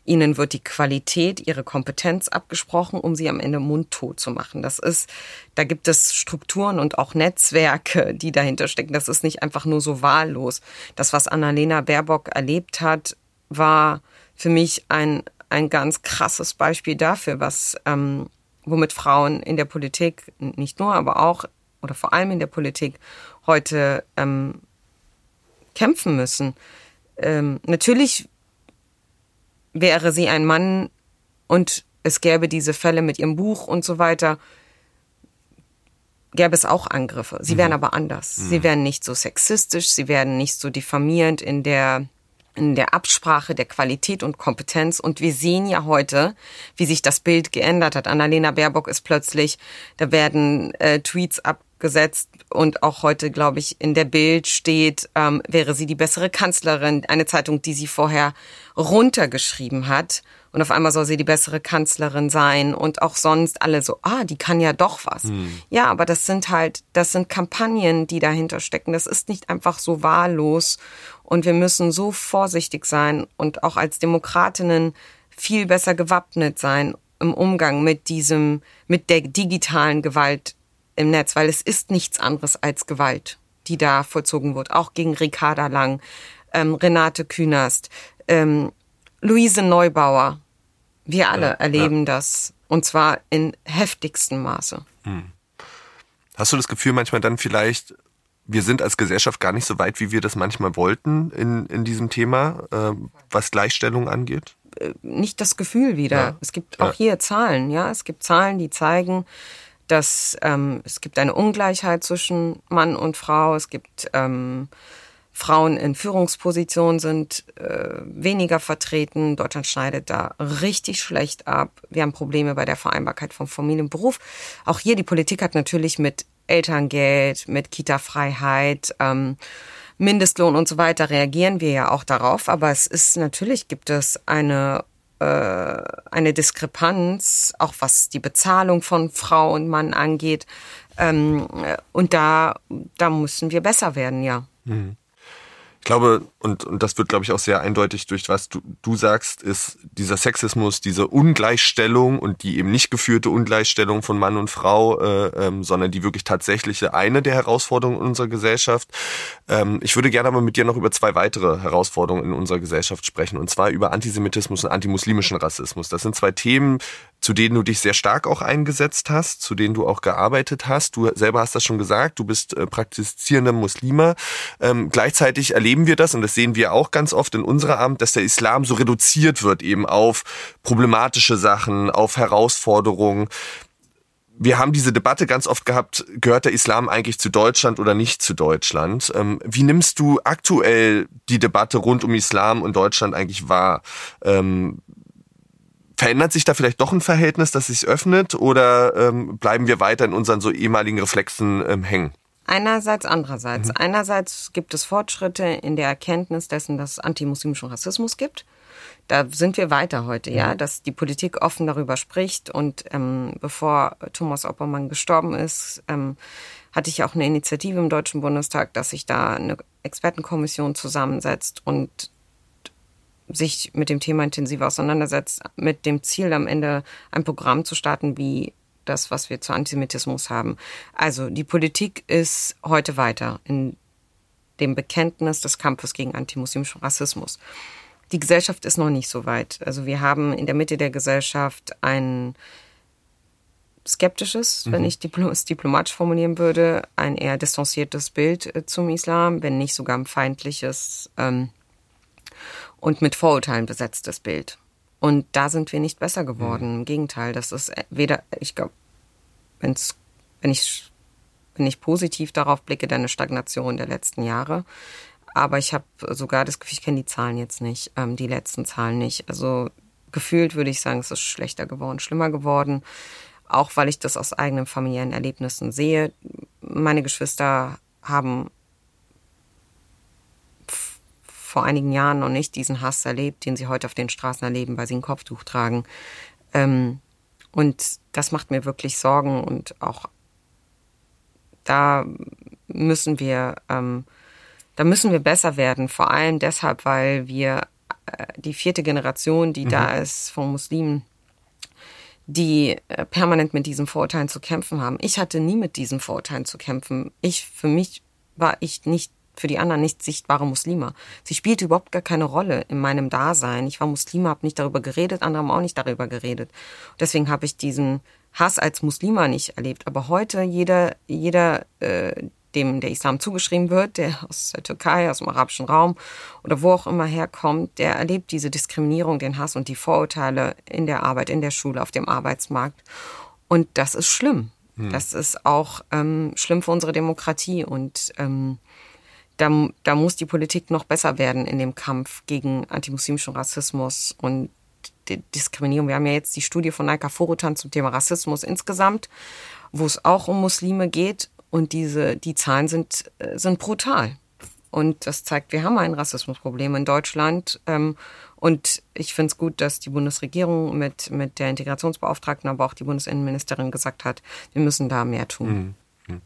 Ihnen wird die Qualität, ihre Kompetenz abgesprochen, um sie am Ende mundtot zu machen. Das ist, da gibt es Strukturen und auch Netzwerke, die dahinter stecken. Das ist nicht einfach nur so wahllos. Das, was Annalena Baerbock erlebt hat, war für mich ein, ein ganz krasses Beispiel dafür, was ähm, womit Frauen in der Politik, nicht nur, aber auch oder vor allem in der Politik heute ähm, kämpfen müssen. Ähm, natürlich wäre sie ein Mann und es gäbe diese Fälle mit ihrem Buch und so weiter, gäbe es auch Angriffe. Sie mhm. wären aber anders. Mhm. Sie wären nicht so sexistisch, sie wären nicht so diffamierend in der in der Absprache der Qualität und Kompetenz. Und wir sehen ja heute, wie sich das Bild geändert hat. Annalena Baerbock ist plötzlich, da werden äh, Tweets abgesetzt und auch heute, glaube ich, in der Bild steht, ähm, wäre sie die bessere Kanzlerin. Eine Zeitung, die sie vorher runtergeschrieben hat. Und auf einmal soll sie die bessere Kanzlerin sein und auch sonst alle so, ah, die kann ja doch was. Hm. Ja, aber das sind halt, das sind Kampagnen, die dahinter stecken. Das ist nicht einfach so wahllos. Und wir müssen so vorsichtig sein und auch als Demokratinnen viel besser gewappnet sein im Umgang mit diesem, mit der digitalen Gewalt im Netz, weil es ist nichts anderes als Gewalt, die da vollzogen wird. Auch gegen Ricarda Lang, ähm, Renate Künast, ähm, Luise Neubauer, wir alle ja, erleben ja. das und zwar in heftigstem Maße. Hm.
Hast du das Gefühl manchmal dann vielleicht, wir sind als Gesellschaft gar nicht so weit, wie wir das manchmal wollten in, in diesem Thema, äh, was Gleichstellung angeht?
Äh, nicht das Gefühl wieder. Ja. Es gibt auch hier Zahlen, ja. Es gibt Zahlen, die zeigen, dass ähm, es gibt eine Ungleichheit zwischen Mann und Frau. Es gibt ähm, Frauen in Führungspositionen sind äh, weniger vertreten. Deutschland schneidet da richtig schlecht ab. Wir haben Probleme bei der Vereinbarkeit von Familie und Beruf. Auch hier die Politik hat natürlich mit Elterngeld, mit Kita-Freiheit, ähm, Mindestlohn und so weiter reagieren wir ja auch darauf. Aber es ist natürlich gibt es eine äh, eine Diskrepanz, auch was die Bezahlung von Frau und Mann angeht. Ähm, und da, da müssen wir besser werden, ja. Mhm.
Ich glaube, und, und das wird, glaube ich, auch sehr eindeutig durch was du, du sagst, ist dieser Sexismus, diese Ungleichstellung und die eben nicht geführte Ungleichstellung von Mann und Frau, äh, ähm, sondern die wirklich tatsächliche eine der Herausforderungen unserer Gesellschaft. Ähm, ich würde gerne aber mit dir noch über zwei weitere Herausforderungen in unserer Gesellschaft sprechen, und zwar über Antisemitismus und antimuslimischen Rassismus. Das sind zwei Themen, zu denen du dich sehr stark auch eingesetzt hast, zu denen du auch gearbeitet hast. Du selber hast das schon gesagt, du bist äh, praktizierender Muslime. Ähm, gleichzeitig erleben wir das, und das sehen wir auch ganz oft in unserer Amt, dass der Islam so reduziert wird eben auf problematische Sachen, auf Herausforderungen. Wir haben diese Debatte ganz oft gehabt, gehört der Islam eigentlich zu Deutschland oder nicht zu Deutschland? Ähm, wie nimmst du aktuell die Debatte rund um Islam und Deutschland eigentlich wahr? Ähm, Verändert sich da vielleicht doch ein Verhältnis, das sich öffnet oder ähm, bleiben wir weiter in unseren so ehemaligen Reflexen ähm, hängen?
Einerseits, andererseits. Mhm. Einerseits gibt es Fortschritte in der Erkenntnis dessen, dass es antimuslimischen Rassismus gibt. Da sind wir weiter heute, ja, ja dass die Politik offen darüber spricht. Und ähm, bevor Thomas Oppermann gestorben ist, ähm, hatte ich auch eine Initiative im Deutschen Bundestag, dass sich da eine Expertenkommission zusammensetzt und sich mit dem Thema intensiver auseinandersetzt, mit dem Ziel am Ende ein Programm zu starten, wie das, was wir zu Antisemitismus haben. Also die Politik ist heute weiter in dem Bekenntnis des Kampfes gegen antimuslimischen Rassismus. Die Gesellschaft ist noch nicht so weit. Also wir haben in der Mitte der Gesellschaft ein skeptisches, mhm. wenn ich es diplomatisch formulieren würde, ein eher distanziertes Bild äh, zum Islam, wenn nicht sogar ein feindliches ähm, und mit Vorurteilen besetztes Bild. Und da sind wir nicht besser geworden. Mhm. Im Gegenteil, das ist weder, ich glaube, wenn ich wenn ich positiv darauf blicke, dann eine Stagnation der letzten Jahre. Aber ich habe sogar das Gefühl, ich kenne die Zahlen jetzt nicht, ähm, die letzten Zahlen nicht. Also gefühlt würde ich sagen, es ist schlechter geworden, schlimmer geworden. Auch weil ich das aus eigenen familiären Erlebnissen sehe. Meine Geschwister haben vor einigen Jahren noch nicht diesen Hass erlebt, den sie heute auf den Straßen erleben, weil sie ein Kopftuch tragen. Ähm, und das macht mir wirklich Sorgen und auch da müssen wir, ähm, da müssen wir besser werden. Vor allem deshalb, weil wir äh, die vierte Generation, die mhm. da ist von Muslimen, die äh, permanent mit diesen Vorurteilen zu kämpfen haben. Ich hatte nie mit diesen Vorurteilen zu kämpfen. Ich, für mich war ich nicht für die anderen nicht sichtbare Muslime. Sie spielte überhaupt gar keine Rolle in meinem Dasein. Ich war Muslime, habe nicht darüber geredet, andere haben auch nicht darüber geredet. Deswegen habe ich diesen Hass als Muslima nicht erlebt. Aber heute jeder, jeder, äh, dem der Islam zugeschrieben wird, der aus der Türkei, aus dem arabischen Raum oder wo auch immer herkommt, der erlebt diese Diskriminierung, den Hass und die Vorurteile in der Arbeit, in der Schule, auf dem Arbeitsmarkt. Und das ist schlimm. Hm. Das ist auch ähm, schlimm für unsere Demokratie und ähm, da, da muss die Politik noch besser werden in dem Kampf gegen antimuslimischen Rassismus und Diskriminierung. Wir haben ja jetzt die Studie von Naika Forutan zum Thema Rassismus insgesamt, wo es auch um Muslime geht und diese, die Zahlen sind, äh, sind brutal. Und das zeigt, wir haben ein Rassismusproblem in Deutschland. Ähm, und ich finde es gut, dass die Bundesregierung mit, mit der Integrationsbeauftragten, aber auch die Bundesinnenministerin gesagt hat, wir müssen da mehr tun. Mhm.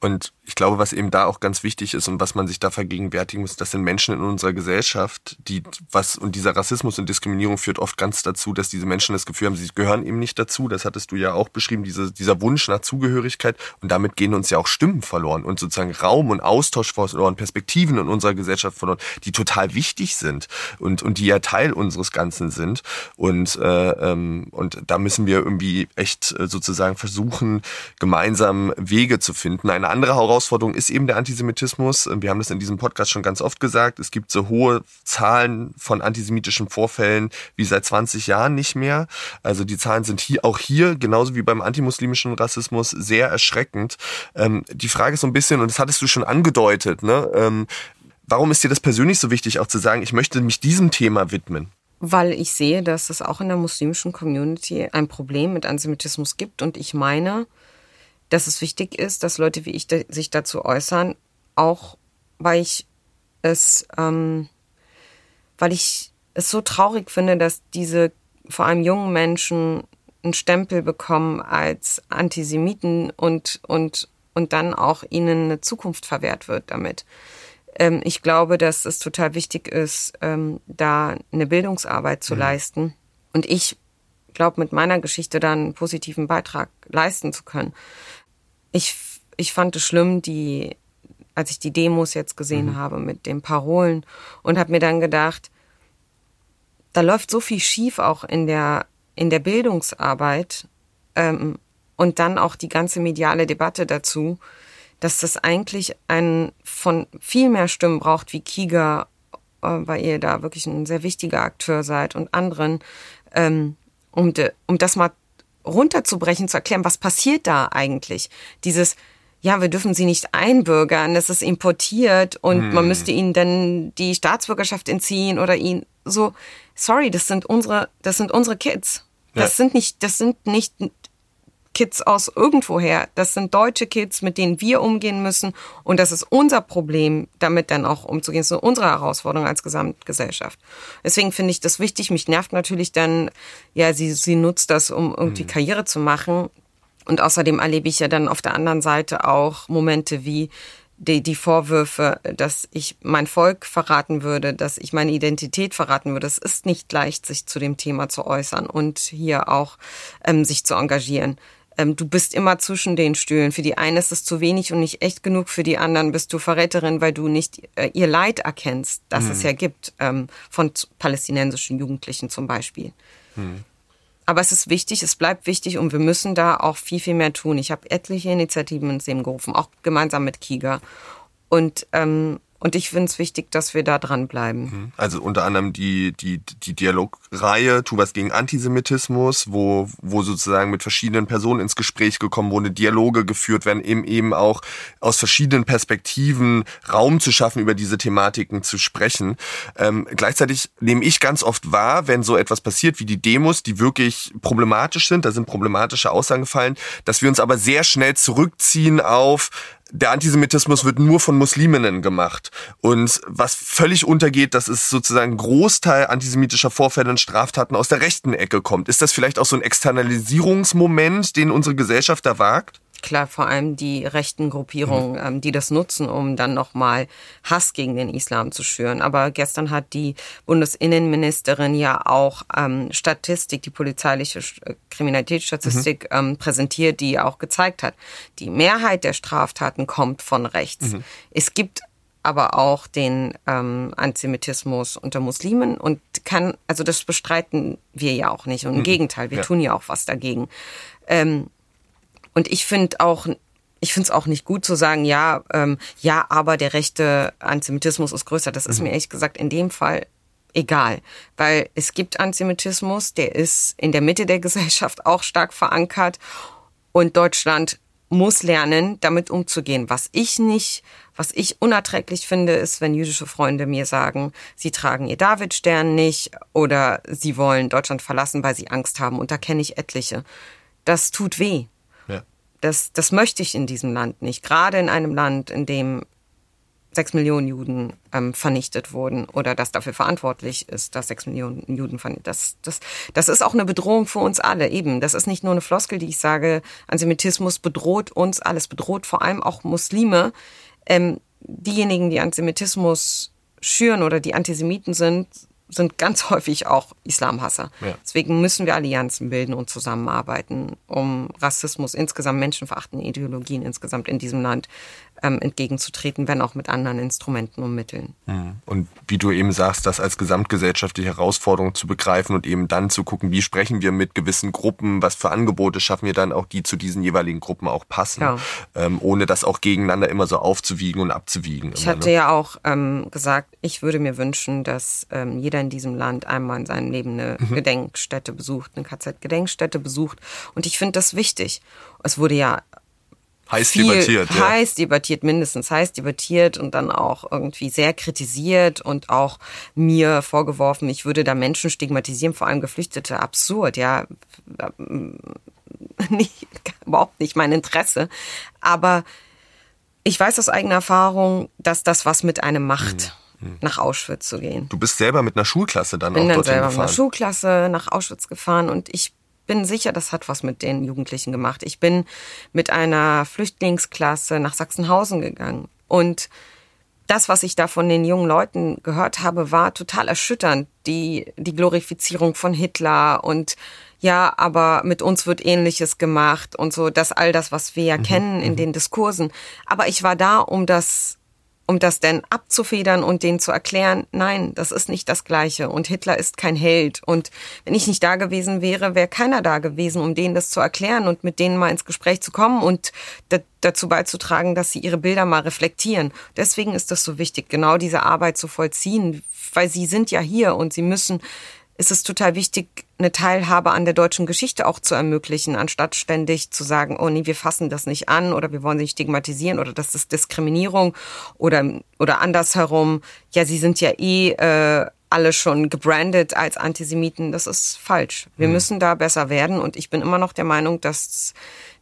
Und ich glaube, was eben da auch ganz wichtig ist und was man sich da vergegenwärtigen muss, das sind Menschen in unserer Gesellschaft, die was und dieser Rassismus und Diskriminierung führt oft ganz dazu, dass diese Menschen das Gefühl haben, sie gehören eben nicht dazu. Das hattest du ja auch beschrieben, diese, dieser Wunsch nach Zugehörigkeit. Und damit gehen uns ja auch Stimmen verloren und sozusagen Raum und Austausch verloren, Perspektiven in unserer Gesellschaft verloren, die total wichtig sind und, und die ja Teil unseres Ganzen sind. Und, äh, ähm, und da müssen wir irgendwie echt äh, sozusagen versuchen, gemeinsam Wege zu finden. Eine andere Herausforderung Herausforderung ist eben der Antisemitismus. Wir haben das in diesem Podcast schon ganz oft gesagt. Es gibt so hohe Zahlen von antisemitischen Vorfällen wie seit 20 Jahren nicht mehr. Also die Zahlen sind hier auch hier, genauso wie beim antimuslimischen Rassismus, sehr erschreckend. Ähm, die Frage ist so ein bisschen, und das hattest du schon angedeutet, ne? Ähm, warum ist dir das persönlich so wichtig, auch zu sagen, ich möchte mich diesem Thema widmen?
Weil ich sehe, dass es auch in der muslimischen Community ein Problem mit Antisemitismus gibt und ich meine, dass es wichtig ist, dass Leute wie ich sich dazu äußern, auch weil ich es, ähm, weil ich es so traurig finde, dass diese vor allem jungen Menschen einen Stempel bekommen als Antisemiten und, und, und dann auch ihnen eine Zukunft verwehrt wird damit. Ähm, ich glaube, dass es total wichtig ist, ähm, da eine Bildungsarbeit zu mhm. leisten. Und ich glaube, mit meiner Geschichte dann einen positiven Beitrag leisten zu können. Ich, ich fand es schlimm, die, als ich die Demos jetzt gesehen mhm. habe mit den Parolen und habe mir dann gedacht, da läuft so viel schief auch in der, in der Bildungsarbeit ähm, und dann auch die ganze mediale Debatte dazu, dass das eigentlich ein von viel mehr Stimmen braucht wie Kiga, äh, weil ihr da wirklich ein sehr wichtiger Akteur seid und anderen, ähm, um, de, um das mal runterzubrechen, zu erklären, was passiert da eigentlich? Dieses, ja, wir dürfen sie nicht einbürgern, das ist importiert und hm. man müsste ihnen dann die Staatsbürgerschaft entziehen oder ihn so, sorry, das sind unsere, das sind unsere Kids. Das ja. sind nicht, das sind nicht Kids aus irgendwoher. Das sind deutsche Kids, mit denen wir umgehen müssen. Und das ist unser Problem, damit dann auch umzugehen. Das ist unsere Herausforderung als Gesamtgesellschaft. Deswegen finde ich das wichtig. Mich nervt natürlich dann, ja, sie, sie nutzt das, um irgendwie mhm. Karriere zu machen. Und außerdem erlebe ich ja dann auf der anderen Seite auch Momente wie, die, die Vorwürfe, dass ich mein Volk verraten würde, dass ich meine Identität verraten würde. Es ist nicht leicht, sich zu dem Thema zu äußern und hier auch ähm, sich zu engagieren. Ähm, du bist immer zwischen den Stühlen. Für die einen ist es zu wenig und nicht echt genug, für die anderen bist du Verräterin, weil du nicht äh, ihr Leid erkennst, das mhm. es ja gibt, ähm, von palästinensischen Jugendlichen zum Beispiel. Mhm. Aber es ist wichtig, es bleibt wichtig und wir müssen da auch viel, viel mehr tun. Ich habe etliche Initiativen ins Leben gerufen, auch gemeinsam mit Kiga. Und ähm, und ich finde es wichtig, dass wir da dranbleiben. Mhm.
Also unter anderem die, die, die Dialogreihe Tu was gegen Antisemitismus, wo, wo sozusagen mit verschiedenen Personen ins Gespräch gekommen wurde, Dialoge geführt werden, eben eben auch aus verschiedenen Perspektiven Raum zu schaffen, über diese Thematiken zu sprechen. Ähm, gleichzeitig nehme ich ganz oft wahr, wenn so etwas passiert wie die Demos, die wirklich problematisch sind, da sind problematische Aussagen gefallen, dass wir uns aber sehr schnell zurückziehen auf der Antisemitismus wird nur von Musliminnen gemacht. Und was völlig untergeht, dass es sozusagen Großteil antisemitischer Vorfälle und Straftaten aus der rechten Ecke kommt. Ist das vielleicht auch so ein Externalisierungsmoment, den unsere Gesellschaft da wagt?
Klar, vor allem die rechten Gruppierungen, mhm. ähm, die das nutzen, um dann nochmal Hass gegen den Islam zu schüren. Aber gestern hat die Bundesinnenministerin ja auch ähm, Statistik, die polizeiliche äh, Kriminalitätsstatistik mhm. ähm, präsentiert, die auch gezeigt hat, die Mehrheit der Straftaten kommt von rechts. Mhm. Es gibt aber auch den ähm, Antisemitismus unter Muslimen und kann, also das bestreiten wir ja auch nicht. Und im mhm. Gegenteil, wir ja. tun ja auch was dagegen. Ähm, und ich finde auch, ich finde es auch nicht gut zu sagen, ja, ähm, ja, aber der rechte Antisemitismus ist größer. Das ist mhm. mir ehrlich gesagt in dem Fall egal, weil es gibt Antisemitismus, der ist in der Mitte der Gesellschaft auch stark verankert und Deutschland muss lernen, damit umzugehen. Was ich nicht, was ich unerträglich finde, ist, wenn jüdische Freunde mir sagen, sie tragen ihr Davidstern nicht oder sie wollen Deutschland verlassen, weil sie Angst haben. Und da kenne ich etliche. Das tut weh. Das, das möchte ich in diesem Land nicht. Gerade in einem Land, in dem sechs Millionen Juden ähm, vernichtet wurden oder das dafür verantwortlich ist, dass sechs Millionen Juden vernichtet. Das, das, das ist auch eine Bedrohung für uns alle. Eben, das ist nicht nur eine Floskel, die ich sage. Antisemitismus bedroht uns alles, bedroht vor allem auch Muslime. Ähm, diejenigen, die Antisemitismus schüren oder die Antisemiten sind, sind ganz häufig auch Islamhasser. Ja. Deswegen müssen wir Allianzen bilden und zusammenarbeiten, um Rassismus insgesamt, menschenverachtende Ideologien insgesamt in diesem Land ähm, entgegenzutreten, wenn auch mit anderen Instrumenten und Mitteln.
Und wie du eben sagst, das als gesamtgesellschaftliche Herausforderung zu begreifen und eben dann zu gucken, wie sprechen wir mit gewissen Gruppen, was für Angebote schaffen wir dann auch, die zu diesen jeweiligen Gruppen auch passen, ja. ähm, ohne das auch gegeneinander immer so aufzuwiegen und abzuwiegen.
Ich immer, hatte ne? ja auch ähm, gesagt, ich würde mir wünschen, dass ähm, jeder in diesem Land einmal in seinem Leben eine mhm. Gedenkstätte besucht, eine KZ-Gedenkstätte besucht. Und ich finde das wichtig. Es wurde ja
heiß debattiert.
Ja. Heiß debattiert, mindestens heiß debattiert und dann auch irgendwie sehr kritisiert und auch mir vorgeworfen, ich würde da Menschen stigmatisieren, vor allem Geflüchtete. Absurd, ja. Nicht, überhaupt nicht mein Interesse. Aber ich weiß aus eigener Erfahrung, dass das was mit einem macht. hm. nach Auschwitz zu gehen.
Du bist selber mit einer Schulklasse dann
bin
auch
dann
dorthin
selber
gefahren.
mit einer Schulklasse nach Auschwitz gefahren und ich bin sicher, das hat was mit den Jugendlichen gemacht. Ich bin mit einer Flüchtlingsklasse nach Sachsenhausen gegangen und das, was ich da von den jungen Leuten gehört habe, war total erschütternd. Die, die Glorifizierung von Hitler und ja, aber mit uns wird Ähnliches gemacht und so, das all das, was wir ja mhm. kennen in mhm. den Diskursen. Aber ich war da, um das um das denn abzufedern und denen zu erklären, nein, das ist nicht das Gleiche und Hitler ist kein Held. Und wenn ich nicht da gewesen wäre, wäre keiner da gewesen, um denen das zu erklären und mit denen mal ins Gespräch zu kommen und dazu beizutragen, dass sie ihre Bilder mal reflektieren. Deswegen ist das so wichtig, genau diese Arbeit zu vollziehen, weil sie sind ja hier und sie müssen ist es total wichtig, eine Teilhabe an der deutschen Geschichte auch zu ermöglichen, anstatt ständig zu sagen, oh nee, wir fassen das nicht an oder wir wollen sie nicht stigmatisieren oder das ist Diskriminierung oder, oder andersherum, ja, sie sind ja eh äh, alle schon gebrandet als Antisemiten. Das ist falsch. Wir mhm. müssen da besser werden und ich bin immer noch der Meinung, dass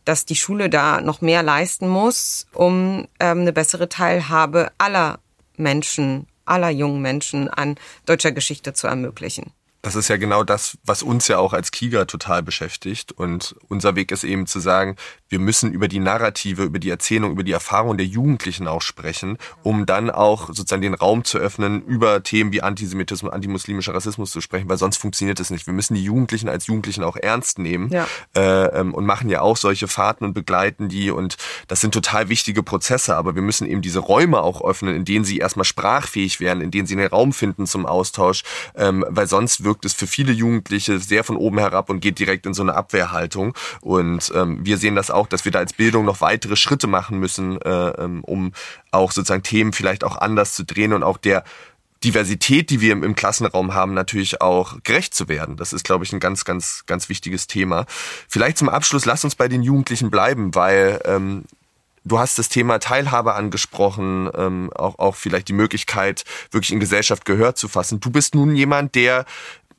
dass die Schule da noch mehr leisten muss, um ähm, eine bessere Teilhabe aller Menschen, aller jungen Menschen an deutscher Geschichte zu ermöglichen
das ist ja genau das, was uns ja auch als Kieger total beschäftigt. Und unser Weg ist eben zu sagen, wir müssen über die Narrative, über die Erzählung, über die Erfahrung der Jugendlichen auch sprechen, um dann auch sozusagen den Raum zu öffnen, über Themen wie Antisemitismus, antimuslimischer Rassismus zu sprechen, weil sonst funktioniert es nicht. Wir müssen die Jugendlichen als Jugendlichen auch ernst nehmen ja. äh, ähm, und machen ja auch solche Fahrten und begleiten die. Und das sind total wichtige Prozesse, aber wir müssen eben diese Räume auch öffnen, in denen sie erstmal sprachfähig werden, in denen sie einen Raum finden zum Austausch, ähm, weil sonst wirkt es für viele Jugendliche sehr von oben herab und geht direkt in so eine Abwehrhaltung. Und ähm, wir sehen das auch, dass wir da als Bildung noch weitere Schritte machen müssen, äh, ähm, um auch sozusagen Themen vielleicht auch anders zu drehen und auch der Diversität, die wir im, Klassenraum haben, natürlich auch gerecht zu werden. Das ist, glaube ich, ein ganz, ganz, ganz wichtiges Thema. Vielleicht zum Abschluss, lass uns bei den Jugendlichen bleiben, weil ähm, Du hast das Thema Teilhabe angesprochen, ähm, auch, auch vielleicht die Möglichkeit, wirklich in Gesellschaft Gehör zu fassen. Du bist nun jemand, der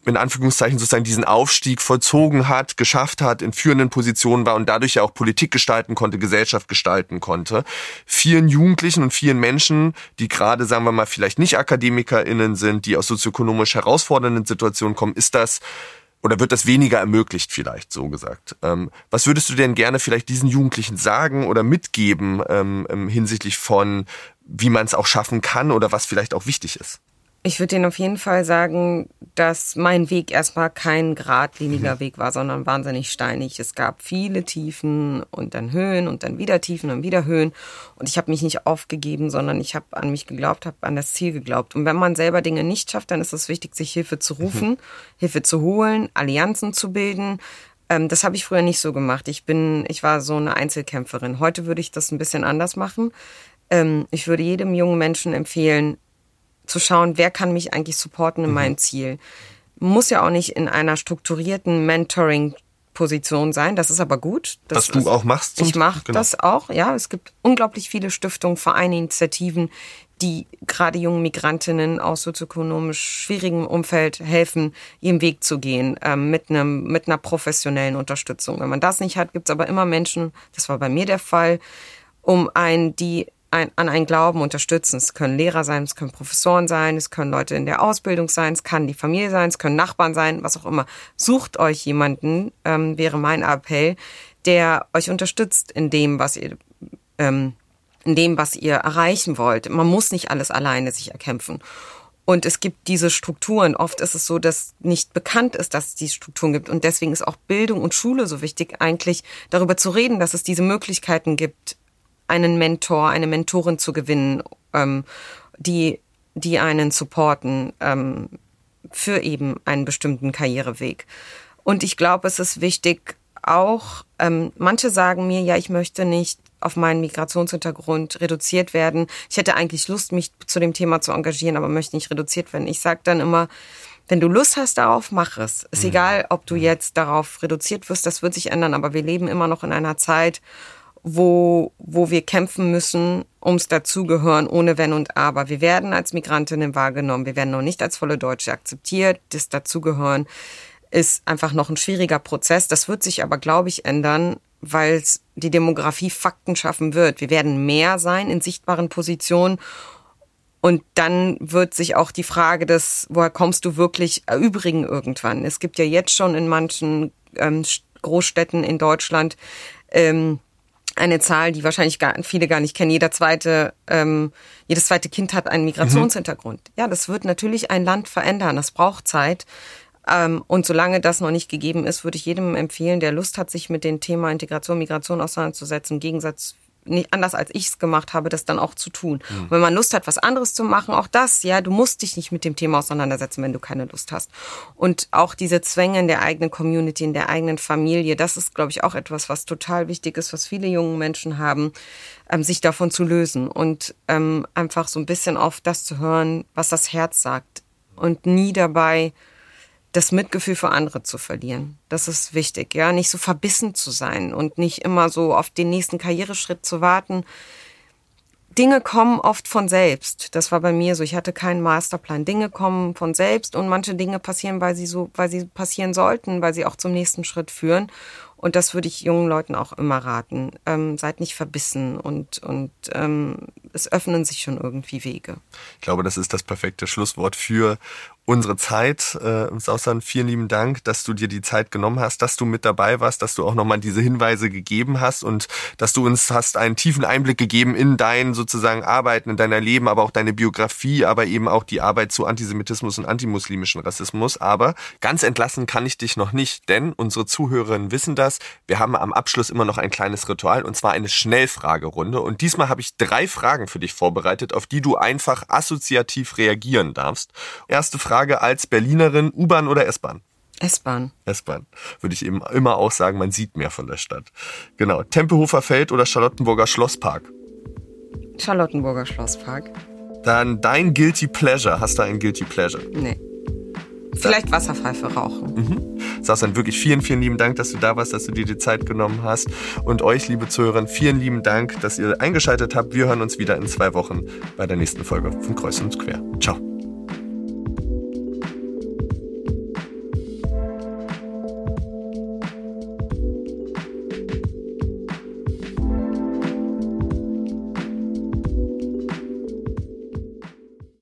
in Anführungszeichen sozusagen diesen Aufstieg vollzogen hat, geschafft hat, in führenden Positionen war und dadurch ja auch Politik gestalten konnte, Gesellschaft gestalten konnte. Vielen Jugendlichen und vielen Menschen, die gerade, sagen wir mal, vielleicht nicht AkademikerInnen sind, die aus sozioökonomisch herausfordernden Situationen kommen, ist das oder wird das weniger ermöglicht vielleicht, so gesagt. Ähm, was würdest du denn gerne vielleicht diesen Jugendlichen sagen oder mitgeben ähm, ähm hinsichtlich von, wie man es auch schaffen kann oder was vielleicht auch wichtig ist?
Ich würde Ihnen auf jeden Fall sagen, dass mein Weg erstmal kein geradliniger mhm. Weg war, sondern wahnsinnig steinig. Es gab viele Tiefen und dann Höhen und dann wieder Tiefen und wieder Höhen. Und ich habe mich nicht aufgegeben, sondern ich habe an mich geglaubt, habe an das Ziel geglaubt. Und wenn man selber Dinge nicht schafft, dann ist es wichtig, sich Hilfe zu rufen, mhm. Hilfe zu holen, Allianzen zu bilden. Ähm, das habe ich früher nicht so gemacht. Ich bin, ich war so eine Einzelkämpferin. Heute würde ich das ein bisschen anders machen. Ähm, ich würde jedem jungen Menschen empfehlen, zu schauen, wer kann mich eigentlich supporten in mhm. meinem Ziel. Muss ja auch nicht in einer strukturierten Mentoring Position sein. Das ist aber gut.
Das, Was du auch machst.
Ich mache genau. das auch, ja. Es gibt unglaublich viele Stiftungen, Vereine, Initiativen, die gerade jungen Migrantinnen aus sozioökonomisch schwierigem Umfeld helfen, ihren Weg zu gehen, ähm, mit, einem, mit einer professionellen Unterstützung. Wenn man das nicht hat, gibt es aber immer Menschen, das war bei mir der Fall, um einen, die ein, an einen Glauben unterstützen. Es können Lehrer sein, es können Professoren sein, es können Leute in der Ausbildung sein, es kann die Familie sein, es können Nachbarn sein, was auch immer. Sucht euch jemanden, ähm, wäre mein Appell, der euch unterstützt in dem, was ihr ähm, in dem, was ihr erreichen wollt. Man muss nicht alles alleine sich erkämpfen. Und es gibt diese Strukturen. Oft ist es so, dass nicht bekannt ist, dass es diese Strukturen gibt. Und deswegen ist auch Bildung und Schule so wichtig, eigentlich darüber zu reden, dass es diese Möglichkeiten gibt, einen Mentor, eine Mentorin zu gewinnen, ähm, die, die einen supporten ähm, für eben einen bestimmten Karriereweg. Und ich glaube, es ist wichtig auch, ähm, manche sagen mir, ja, ich möchte nicht auf meinen Migrationshintergrund reduziert werden. Ich hätte eigentlich Lust, mich zu dem Thema zu engagieren, aber möchte nicht reduziert werden. Ich sage dann immer, wenn du Lust hast darauf, mach es. Ist mhm. egal, ob du jetzt darauf reduziert wirst, das wird sich ändern, aber wir leben immer noch in einer Zeit, wo, wo wir kämpfen müssen ums Dazugehören ohne Wenn und Aber. Wir werden als Migrantinnen wahrgenommen, wir werden noch nicht als volle Deutsche akzeptiert. Das Dazugehören ist einfach noch ein schwieriger Prozess. Das wird sich aber, glaube ich, ändern, weil die Demografie Fakten schaffen wird. Wir werden mehr sein in sichtbaren Positionen Und dann wird sich auch die Frage des, woher kommst du wirklich, erübrigen irgendwann. Es gibt ja jetzt schon in manchen ähm, Großstädten in Deutschland ähm, eine Zahl, die wahrscheinlich gar, viele gar nicht kennen. Jeder zweite, ähm, jedes zweite Kind hat einen Migrationshintergrund. Mhm. Ja, das wird natürlich ein Land verändern. Das braucht Zeit. Ähm, und solange das noch nicht gegeben ist, würde ich jedem empfehlen, der Lust hat, sich mit dem Thema Integration, Migration auseinanderzusetzen, im Gegensatz nicht anders als ich es gemacht habe, das dann auch zu tun. Mhm. Und wenn man Lust hat, was anderes zu machen, auch das, ja, du musst dich nicht mit dem Thema auseinandersetzen, wenn du keine Lust hast. Und auch diese Zwänge in der eigenen Community, in der eigenen Familie, das ist, glaube ich, auch etwas, was total wichtig ist, was viele junge Menschen haben, ähm, sich davon zu lösen und ähm, einfach so ein bisschen auf das zu hören, was das Herz sagt und nie dabei das Mitgefühl für andere zu verlieren. Das ist wichtig, ja, nicht so verbissen zu sein und nicht immer so auf den nächsten Karriereschritt zu warten. Dinge kommen oft von selbst. Das war bei mir so. Ich hatte keinen Masterplan. Dinge kommen von selbst und manche Dinge passieren, weil sie so, weil sie passieren sollten, weil sie auch zum nächsten Schritt führen. Und das würde ich jungen Leuten auch immer raten. Ähm, seid nicht verbissen und, und ähm, es öffnen sich schon irgendwie Wege.
Ich glaube, das ist das perfekte Schlusswort für unsere Zeit. Äh, Sausan, vielen lieben Dank, dass du dir die Zeit genommen hast, dass du mit dabei warst, dass du auch nochmal diese Hinweise gegeben hast und dass du uns hast einen tiefen Einblick gegeben in dein sozusagen Arbeiten, in deiner Leben, aber auch deine Biografie, aber eben auch die Arbeit zu Antisemitismus und antimuslimischen Rassismus. Aber ganz entlassen kann ich dich noch nicht, denn unsere Zuhörerinnen wissen das. Wir haben am Abschluss immer noch ein kleines Ritual und zwar eine Schnellfragerunde. Und diesmal habe ich drei Fragen für dich vorbereitet, auf die du einfach assoziativ reagieren darfst. Erste Frage Frage als Berlinerin, U-Bahn oder S-Bahn?
S-Bahn.
S-Bahn. Würde ich eben immer auch sagen, man sieht mehr von der Stadt. Genau. Tempelhofer Feld oder Charlottenburger Schlosspark?
Charlottenburger Schlosspark.
Dann dein Guilty Pleasure. Hast du ein Guilty Pleasure?
Nee. Vielleicht Wasserpfeife rauchen.
Mhm. Sasan, wirklich vielen, vielen lieben Dank, dass du da warst, dass du dir die Zeit genommen hast. Und euch, liebe Zuhörer, vielen lieben Dank, dass ihr eingeschaltet habt. Wir hören uns wieder in zwei Wochen bei der nächsten Folge von Kreuz und Quer. Ciao.